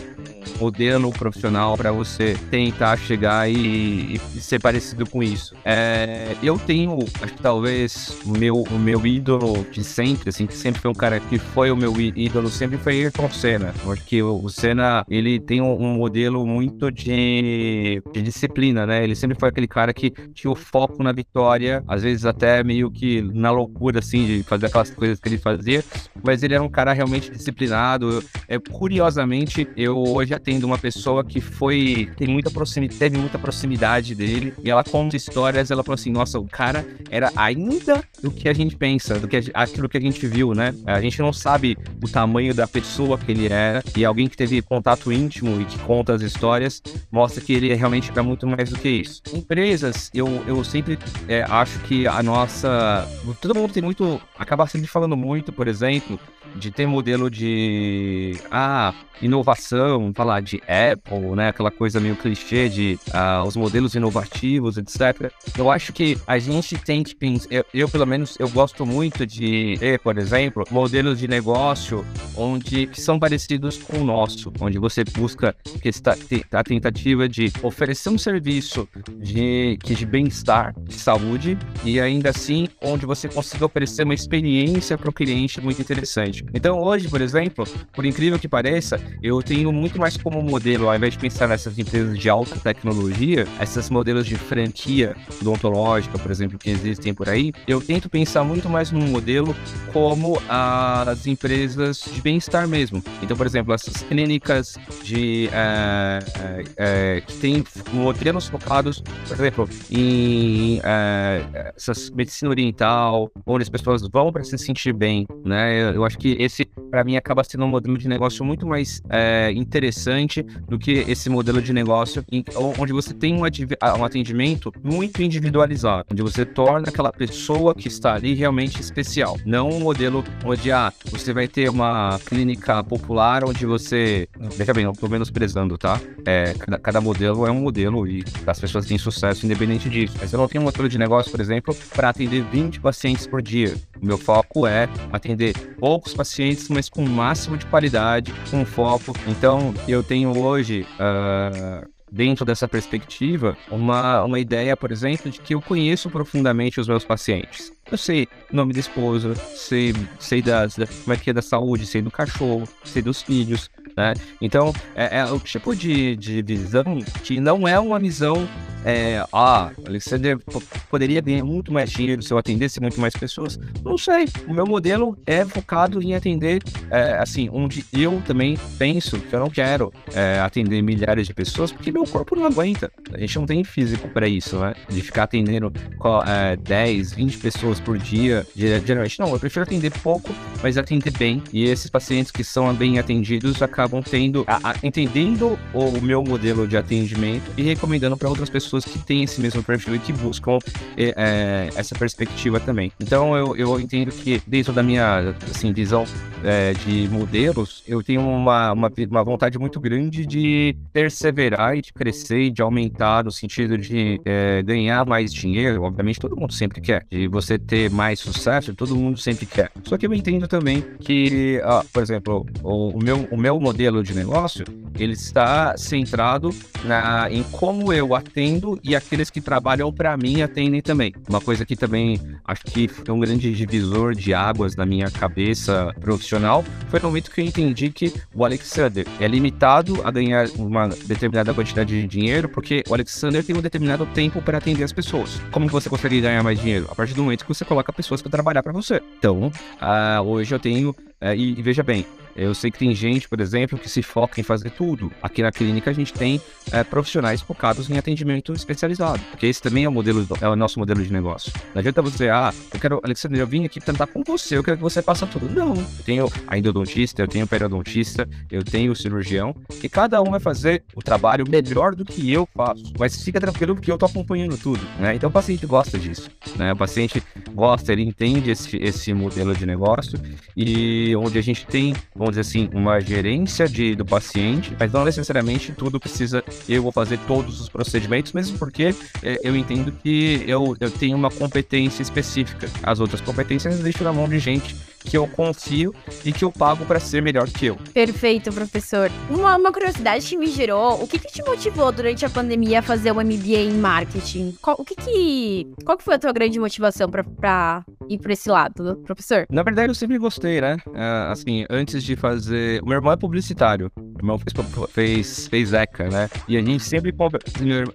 Modelo profissional para você tentar chegar e, e, ser parecido com isso. É, eu tenho, acho que talvez o meu, o meu ídolo de sempre, assim, que sempre foi um cara que foi o meu ídolo, sempre foi Ayrton Senna. Eu acho que o, Senna, ele tem um, um modelo muito de, de, disciplina, né? Ele sempre foi aquele cara que tinha o foco na vitória, às vezes até meio que na loucura, assim, de fazer aquelas coisas que ele fazia, mas ele era um cara realmente disciplinado. É, curiosamente, eu hoje atendo uma pessoa que foi, tem muita proximidade, teve muita proximidade dele, e ela conta histórias, ela falou assim, nossa, o cara era ainda do que a gente pensa, do que a, aquilo que a gente viu, né? A gente não sabe o tamanho da pessoa que ele era, e alguém que teve contato íntimo e que conta as histórias, mostra que ele é realmente para muito mais do que isso. Empresas, eu, eu sempre é, acho que a nossa. Todo mundo tem muito. acaba sempre falando muito, por exemplo, de ter modelo de ah, inovação, de Apple, né? Aquela coisa meio clichê de ah, os modelos inovativos, etc. Eu acho que a gente tem que pensar. Eu, eu, pelo menos, eu gosto muito de por exemplo, modelos de negócio onde que são parecidos com o nosso, onde você busca que está a tentativa de oferecer um serviço de, de bem-estar, de saúde, e ainda assim onde você consiga oferecer uma experiência para o cliente muito interessante. Então, hoje, por exemplo, por incrível que pareça, eu tenho muito mais como modelo, ao invés de pensar nessas empresas de alta tecnologia, esses modelos de franquia odontológica, por exemplo, que existem por aí, eu tento pensar muito mais num modelo como as empresas de bem-estar mesmo. Então, por exemplo, essas clínicas de é, é, que têm modelos focados, por exemplo, em é, essas medicina oriental, onde as pessoas vão para se sentir bem, né? Eu acho que esse, para mim, acaba sendo um modelo de negócio muito mais é, interessante do que esse modelo de negócio em, onde você tem um, um atendimento muito individualizado, onde você torna aquela pessoa que está ali realmente especial. Não um modelo onde ah, você vai ter uma clínica popular onde você. Veja bem, não estou menosprezando, tá? É, cada, cada, modelo é um modelo e as pessoas têm sucesso independente disso. Mas eu não tenho um modelo de negócio, por exemplo, para atender 20 pacientes por dia. O meu foco é atender poucos pacientes, mas com o máximo de qualidade, com foco. Então, eu tenho hoje. Uh, dentro dessa perspectiva, uma, uma ideia, por exemplo, de que eu conheço profundamente os meus pacientes. Eu sei nome da esposa, sei, sei das, da, como é que é da saúde, sei do cachorro, sei dos filhos, né? Então, é, é o tipo de, de visão que não é uma visão é, ah, Alexander poderia ganhar muito mais dinheiro se eu atendesse muito mais pessoas. Não sei. O meu modelo é focado em atender, é, assim, onde eu também penso que eu não quero é, atender milhares de pessoas, porque meu corpo não aguenta. A gente não tem físico para isso, né? De ficar atendendo é, 10, 20 pessoas por dia, geralmente. Não, eu prefiro atender pouco, mas atender bem. E esses pacientes que são bem atendidos acabam tendo, a, a, entendendo o meu modelo de atendimento e recomendando para outras pessoas pessoas que têm esse mesmo perfil e que buscam é, é, essa perspectiva também. Então eu, eu entendo que dentro da minha assim, visão é, de modelos, eu tenho uma, uma, uma, vontade muito grande de perseverar e de crescer e de aumentar no sentido de é, ganhar mais dinheiro. Obviamente todo mundo sempre quer. De você ter mais sucesso, todo mundo sempre quer. Só que eu entendo também que, ah, por exemplo, o, o, meu, o meu modelo de negócio, ele está centrado na, em como eu atendo e aqueles que trabalham para mim atendem também. Uma coisa que também acho que foi um grande divisor de águas na minha cabeça profissional foi no momento que eu entendi que o Alexander é limitado a ganhar uma determinada quantidade de dinheiro porque o Alexander tem um determinado tempo para atender as pessoas. Como você consegue ganhar mais dinheiro? A partir do momento que você coloca pessoas para trabalhar para você. Então, uh, hoje eu tenho uh, e, e veja bem, eu sei que tem gente, por exemplo, que se foca em fazer tudo. Aqui na clínica a gente tem é, profissionais focados em atendimento especializado, porque esse também é o modelo, é o nosso modelo de negócio. Não adianta você, ah, eu quero, Alexandre, eu vim aqui tentar com você, eu quero que você faça tudo. Não, eu tenho a endodontista, eu tenho o periodontista, eu tenho o cirurgião, e cada um vai fazer o trabalho melhor do que eu faço. Mas fica tranquilo porque eu tô acompanhando tudo, né? Então o paciente gosta disso, né? O paciente gosta, ele entende esse, esse modelo de negócio e e onde a gente tem, vamos dizer assim, uma gerência de, do paciente, mas não necessariamente tudo precisa, eu vou fazer todos os procedimentos, mesmo porque é, eu entendo que eu, eu tenho uma competência específica. As outras competências eu deixo na mão de gente que eu confio e que eu pago para ser melhor que eu. Perfeito, professor. Uma, uma curiosidade que me gerou, o que, que te motivou durante a pandemia a fazer o MBA em marketing? Qual, o que que, qual que foi a tua grande motivação para ir para esse lado, professor? Na verdade, eu sempre gostei, né? Uh, assim, antes de fazer... O meu irmão é publicitário. Meu irmão fez, fez, fez ECA, né? E a gente sempre,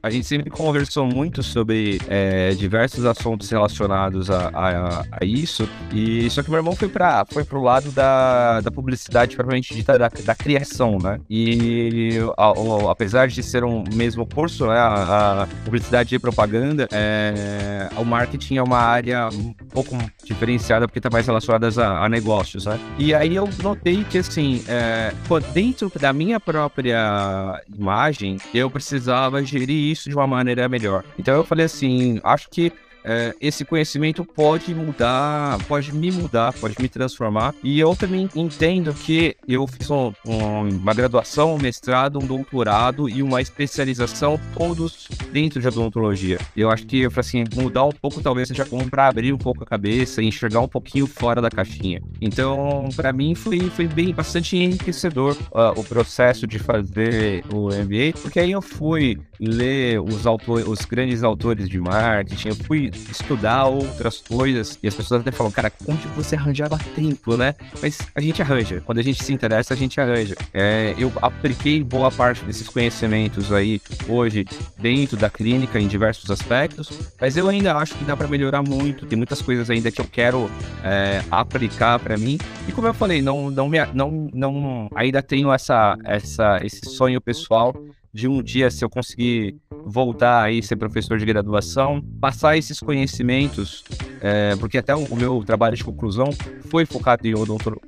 a gente sempre conversou muito sobre é, diversos assuntos relacionados a, a, a, isso. E só que meu irmão foi para foi pro lado da, da publicidade propriamente dita da, da criação, né? E a, a, apesar de ser um mesmo curso, né? A, a publicidade e propaganda, é, o marketing é uma área um pouco diferenciada porque está mais relacionada a, a, negócios, né? E aí eu notei que assim, é, dentro da minha própria imagem, eu precisava gerir isso de uma maneira melhor. Então eu falei assim, acho que é, esse conhecimento pode mudar, pode me mudar, pode me transformar. E eu também entendo que eu fiz um, um, uma graduação, um mestrado, um doutorado e uma especialização, todos dentro de odontologia. Eu acho que, assim, mudar um pouco talvez seja como para abrir um pouco a cabeça enxergar um pouquinho fora da caixinha. Então, para mim, foi, foi bem bastante enriquecedor uh, o processo de fazer o MBA, porque aí eu fui ler os, autores, os grandes autores de marketing, eu fui estudar outras coisas. E as pessoas até falam, cara, onde você arranjava tempo, né? Mas a gente arranja. Quando a gente se interessa, a gente arranja. É, eu apliquei boa parte desses conhecimentos aí hoje dentro da clínica em diversos aspectos, mas eu ainda acho que dá para melhorar muito. Tem muitas coisas ainda que eu quero é, aplicar para mim. E como eu falei, não, não, me, não, não ainda tenho essa, essa, esse sonho pessoal de um dia, se eu conseguir voltar aí ser professor de graduação, passar esses conhecimentos, é, porque até o, meu trabalho de conclusão foi focado em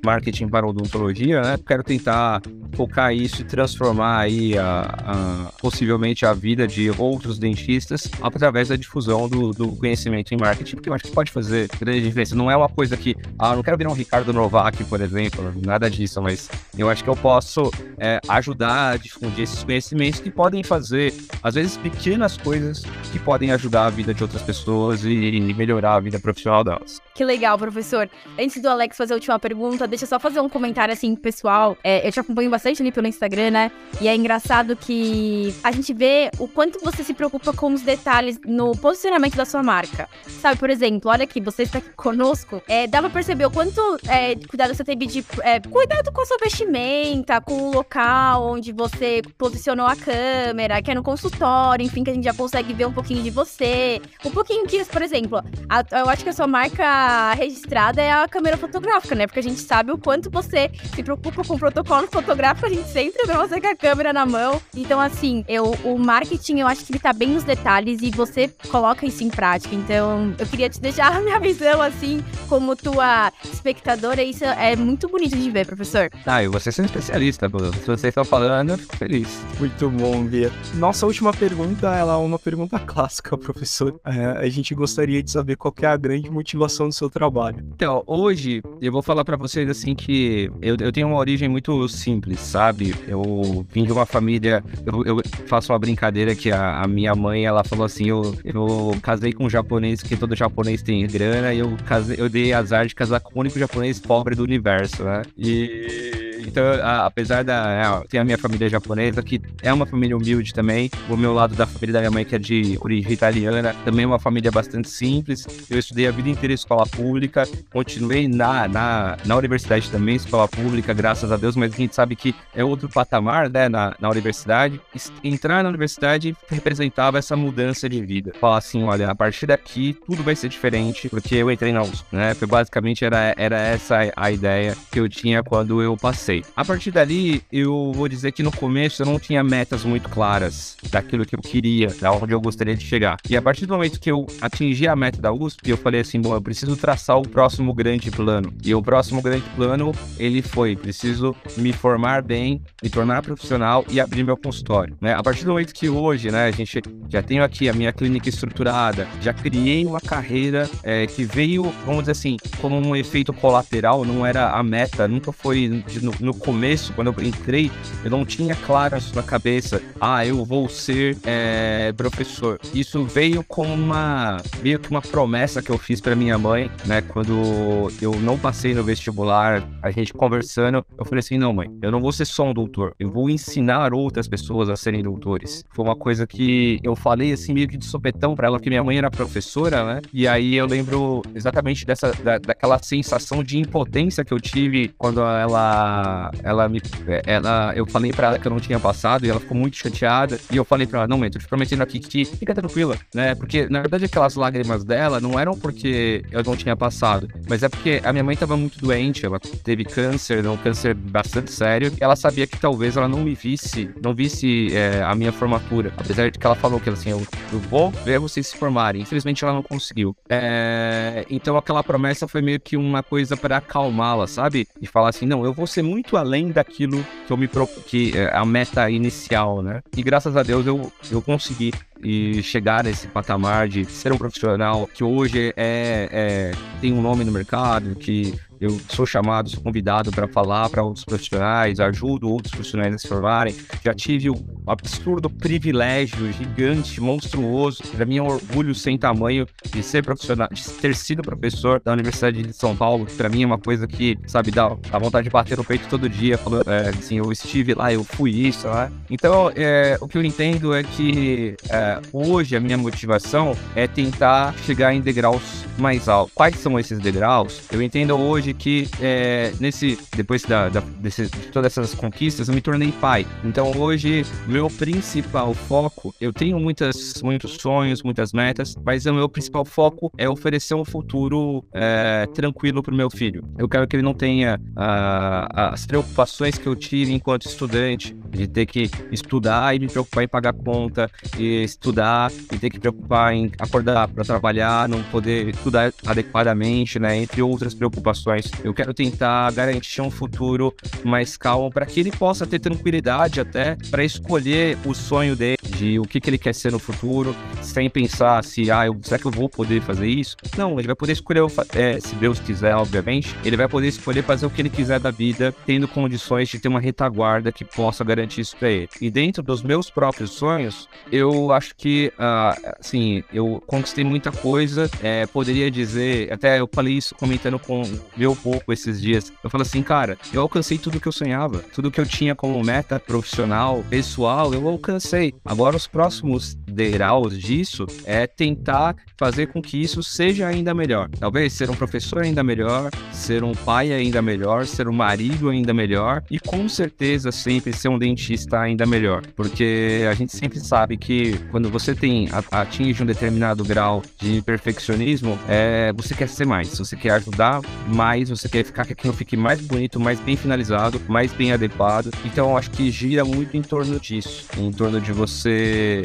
marketing para odontologia, né? Quero tentar focar isso e transformar aí a, a, possivelmente a vida de outros dentistas através da difusão do, do, conhecimento em marketing, porque eu acho que pode fazer grande diferença. Não é uma coisa que, ah, não quero virar um Ricardo Novak, por exemplo, nada disso, mas eu acho que eu posso é, ajudar a difundir esses conhecimentos que podem fazer, às vezes, pequenas coisas que podem ajudar a vida de outras pessoas e melhorar a vida profissional delas. Que legal, professor. Antes do Alex fazer a última pergunta, deixa eu só fazer um comentário assim, pessoal. É, eu te acompanho bastante ali pelo Instagram, né? E é engraçado que a gente vê o quanto você se preocupa com os detalhes no posicionamento da sua marca. Sabe, por exemplo, olha aqui, você está aqui conosco. É, dá pra perceber o quanto é, cuidado você teve de. É, cuidado com a sua vestimenta, com o local onde você posicionou a câmera, que é no consultório, enfim, que a gente já consegue ver um pouquinho de você. Um pouquinho que, por exemplo, a, eu acho que a sua marca registrada é a câmera fotográfica, né? Porque a gente sabe o quanto você se preocupa com o protocolo fotográfico, a gente sempre vê você com a câmera na mão. Então, assim, eu, o marketing, eu acho que ele tá bem nos detalhes e você coloca isso em prática. Então, eu queria te deixar a minha visão, assim, como tua espectadora. Isso é muito bonito de ver, professor. Ah, e vocês são especialista, se vocês estão falando, eu fico feliz. Muito bom, Bia. Nossa última pergunta, ela é uma pergunta <laughs> clássica, professor. É, a gente gostaria de saber qual é a grande motivação do seu trabalho. Então, hoje eu vou falar para vocês assim que eu, eu, tenho uma origem muito simples, sabe? Eu vim de uma família, eu, eu faço uma brincadeira que a, a, minha mãe, ela falou assim, eu, eu casei com um japonês, que todo japonês tem grana, e eu, casei, eu dei azar de casar com o único japonês pobre do universo, né? E então, a, apesar da. É, tem a minha família japonesa, que é uma família humilde também. O meu lado da família da minha mãe, que é de origem italiana, também é uma família bastante simples. Eu estudei a vida inteira em escola pública, continuei na, na, na universidade também, escola pública, graças a Deus, mas a gente sabe que é outro patamar, né, na, na universidade. Entrar na universidade representava essa mudança de vida. Falar assim, olha, a partir daqui tudo vai ser diferente, porque eu entrei na USP, né? Basicamente era, era essa a ideia que eu tinha quando eu passei. A partir dali, eu vou dizer que no começo eu não tinha metas muito claras daquilo que eu queria, da onde eu gostaria de chegar. E a partir do momento que eu atingi a meta da USP, eu falei assim, bom, eu preciso traçar o próximo grande plano. E o próximo grande plano, ele foi, preciso me formar bem, me tornar profissional e abrir meu consultório, né? A partir do momento que hoje, né, a gente já tenho aqui a minha clínica estruturada, já criei uma carreira é, que veio, vamos dizer assim, como um efeito colateral, não era a meta, nunca foi no, no começo, quando eu entrei, eu não tinha claro isso na cabeça, ah, eu vou ser é, professor. Isso veio como uma, meio que uma promessa que eu fiz para minha mãe, né, quando eu não passei no vestibular, a gente conversando, eu falei assim, não mãe, eu não vou ser só um doutor, eu vou ensinar outras pessoas a serem doutores. Foi uma coisa que eu falei assim meio que de sopetão para ela, que minha mãe era professora, né? E aí eu lembro exatamente dessa da, daquela sensação de impotência que eu tive quando ela ela me ela eu falei para ela que eu não tinha passado e ela ficou muito chateada e eu falei para ela, não, mãe, tô te prometendo aqui que fica tranquila, né? Porque na verdade aquelas lágrimas dela não eram porque eu não tinha passado, mas é porque a minha mãe tava muito doente, ela teve câncer, um câncer bastante sério, e ela sabia que talvez ela não me visse, não visse é, a minha formatura. Apesar de que ela falou que assim, eu, eu vou ver vocês se formarem. Infelizmente ela não conseguiu. É, então aquela promessa foi meio que uma coisa para acalmá-la, sabe? E falar assim, não, eu vou ser muito além daquilo que eu me que é a meta inicial, né? E graças a Deus eu, eu consegui e chegar nesse patamar de ser um profissional que hoje é, é tem um nome no mercado, que eu sou chamado, sou convidado para falar para outros profissionais, ajudo outros profissionais a se formarem. Já tive o absurdo privilégio gigante, monstruoso, para mim é um orgulho sem tamanho de ser profissional, de ter sido professor da Universidade de São Paulo. Para mim é uma coisa que, sabe, dá, dá vontade de bater no peito todo dia, falando, é, assim, eu estive lá, eu fui isso, né? Então, é, o que eu entendo é que é, hoje a minha motivação é tentar chegar em degraus mais altos. Quais são esses degraus? Eu entendo hoje que é, nesse depois da, da desse, de todas essas conquistas eu me tornei pai. Então hoje meu principal foco, eu tenho muitas muitos sonhos, muitas metas, mas o meu principal foco é oferecer um futuro é, tranquilo para o meu filho. Eu quero que ele não tenha ah, as preocupações que eu tive enquanto estudante, de ter que estudar e me preocupar em pagar conta, e estudar e ter que preocupar em acordar para trabalhar, não poder estudar adequadamente, né, entre outras preocupações eu quero tentar garantir um futuro mais calmo para que ele possa ter tranquilidade até para escolher o sonho dele, de o que, que ele quer ser no futuro, sem pensar se, ah, eu, será que eu vou poder fazer isso? Não, ele vai poder escolher, é, se Deus quiser, obviamente, ele vai poder escolher fazer o que ele quiser da vida, tendo condições de ter uma retaguarda que possa garantir isso para ele. E dentro dos meus próprios sonhos, eu acho que, uh, assim, eu conquistei muita coisa, é, poderia dizer, até eu falei isso comentando com um pouco esses dias. Eu falo assim, cara, eu alcancei tudo que eu sonhava, tudo que eu tinha como meta profissional, pessoal, eu alcancei. Agora, os próximos degraus disso é tentar fazer com que isso seja ainda melhor. Talvez ser um professor ainda melhor, ser um pai ainda melhor, ser um marido ainda melhor e com certeza sempre ser um dentista ainda melhor. Porque a gente sempre sabe que quando você tem atinge um determinado grau de perfeccionismo, é, você quer ser mais, você quer ajudar mais mais, você quer ficar que aquilo fique mais bonito, mais bem finalizado, mais bem adequado. Então acho que gira muito em torno disso, em torno de você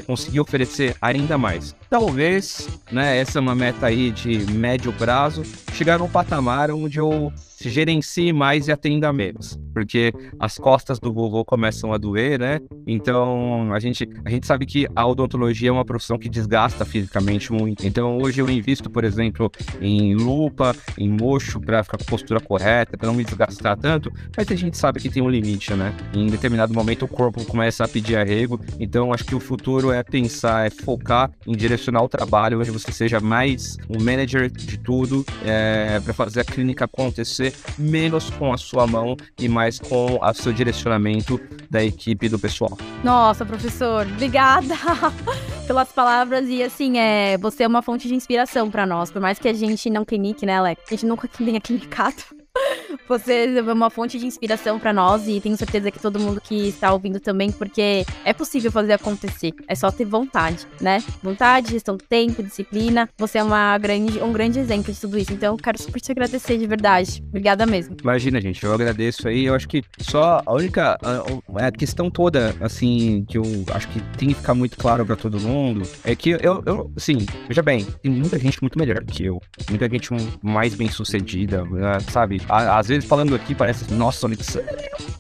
conseguir oferecer ainda mais. Talvez, né, essa é uma meta aí de médio prazo, chegar num patamar onde eu se gerencie mais e atenda menos, porque as costas do vovô começam a doer, né? Então a gente, a gente sabe que a odontologia é uma profissão que desgasta fisicamente muito. Então hoje eu invisto, por exemplo, em lupa, em mocho para ficar com a postura correta, para não me desgastar tanto, mas a gente sabe que tem um limite, né? Em determinado momento o corpo começa a pedir arrego, então acho que o futuro é pensar, é focar em direcionar o trabalho onde você seja mais um manager de tudo, é, para fazer a clínica acontecer menos com a sua mão e mais com o seu direcionamento da equipe do pessoal. Nossa, professor, obrigada <laughs> pelas palavras e assim, é, você é uma fonte de inspiração para nós, por mais que a gente não clinique, né, Alex? A gente nunca <laughs> tenha clinicado. Você é uma fonte de inspiração para nós e tenho certeza que todo mundo que está ouvindo também, porque é possível fazer acontecer. É só ter vontade, né? Vontade, gestão do tempo, disciplina. Você é uma grande, um grande exemplo de tudo isso. Então, quero super te agradecer de verdade. Obrigada mesmo. Imagina, gente, eu agradeço aí. Eu acho que só a única a, a questão toda, assim, que eu acho que tem que ficar muito claro para todo mundo é que eu, eu, assim, veja bem, tem muita gente muito melhor que eu, muita gente mais bem sucedida, né, Às vezes falando aqui parece, nossa, Onyx,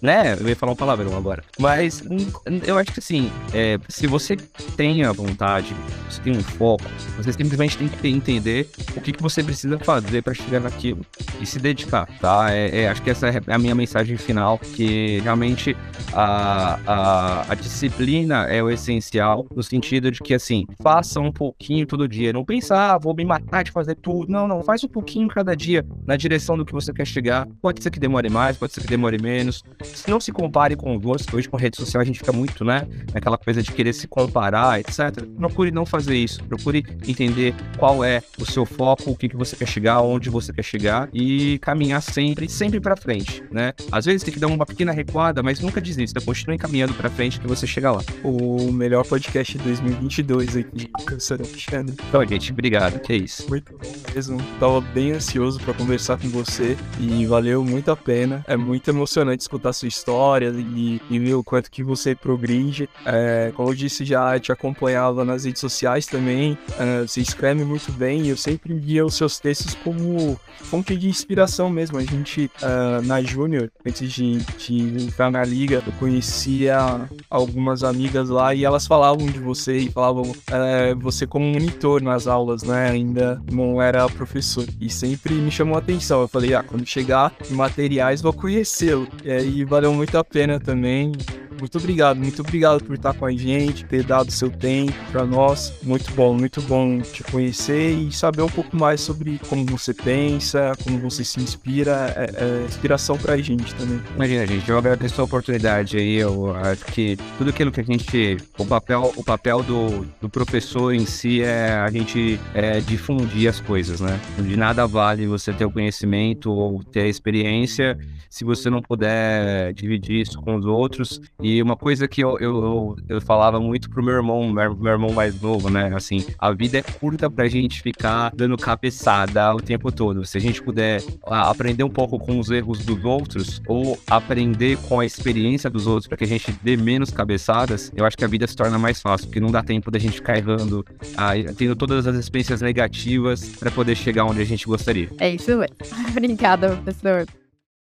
né? Eu ia falar um palavrão agora. Mas eu acho que assim, é, se você tem a vontade, você tem um foco, você simplesmente tem que entender o que, que você precisa fazer para chegar naquilo e se dedicar, tá? É, é, acho que essa é a minha mensagem final, que realmente a, a, a disciplina é o essencial, no sentido de que, assim, faça um pouquinho todo dia. Não pensar, ah, vou me matar de fazer tudo. Não, não, faz um pouquinho cada dia na direção do que você quer chegar. Pode ser que demore mais, pode ser que demore menos. Não se compare com os outros, hoje com rede social a gente fica muito, né, naquela coisa de querer se comparar, etc. Procure não fazer isso. Procure entender qual é o seu foco, o que, que você quer chegar, onde você quer chegar e caminhar sempre, sempre para frente, né? Às vezes tem que dar uma pequena recuada, mas nunca desista. Continue caminhando para frente que você chega lá. O melhor podcast de 2022 aqui, professor Alexandre. Então, gente, obrigado. Que é isso. Muito bom mesmo. Tava bem ansioso para conversar com você e valeu muito a pena. É muito emocionante escutar sua história e, e ver o quanto que você progride. É, como eu disse, já te acompanhava nas redes sociais também. É, você escreve muito bem e eu sempre via os seus textos como fonte de inspiração mesmo. A gente, uh, na Júnior, antes de, de entrar na liga, eu conhecia algumas amigas lá e elas falavam de você e falavam uh, você como monitor nas aulas, né? Ainda não era professor. E sempre me chamou a atenção. Eu falei, ah, quando chegar em materiais vou conhecê-lo. E aí valeu muito a pena também. Muito obrigado, muito obrigado por estar com a gente, ter dado seu tempo para nós. Muito bom, muito bom te conhecer e saber um pouco mais sobre como você pensa, como você se inspira. É, é inspiração para a gente também. Imagina, gente, eu agradeço a oportunidade aí. Eu acho que tudo aquilo que a gente. O papel, o papel do, do professor em si é a gente é, difundir as coisas, né? De nada vale você ter o conhecimento ou ter a experiência se você não puder dividir isso com os outros. E uma coisa que eu, eu, eu falava muito pro meu irmão, meu, meu irmão mais novo, né? Assim, a vida é curta pra gente ficar dando cabeçada o tempo todo. Se a gente puder aprender um pouco com os erros dos outros ou aprender com a experiência dos outros para que a gente dê menos cabeçadas, eu acho que a vida se torna mais fácil, porque não dá tempo da gente ficar errando, tendo todas as experiências negativas para poder chegar onde a gente gostaria. É isso mesmo. <laughs> Obrigada, professor.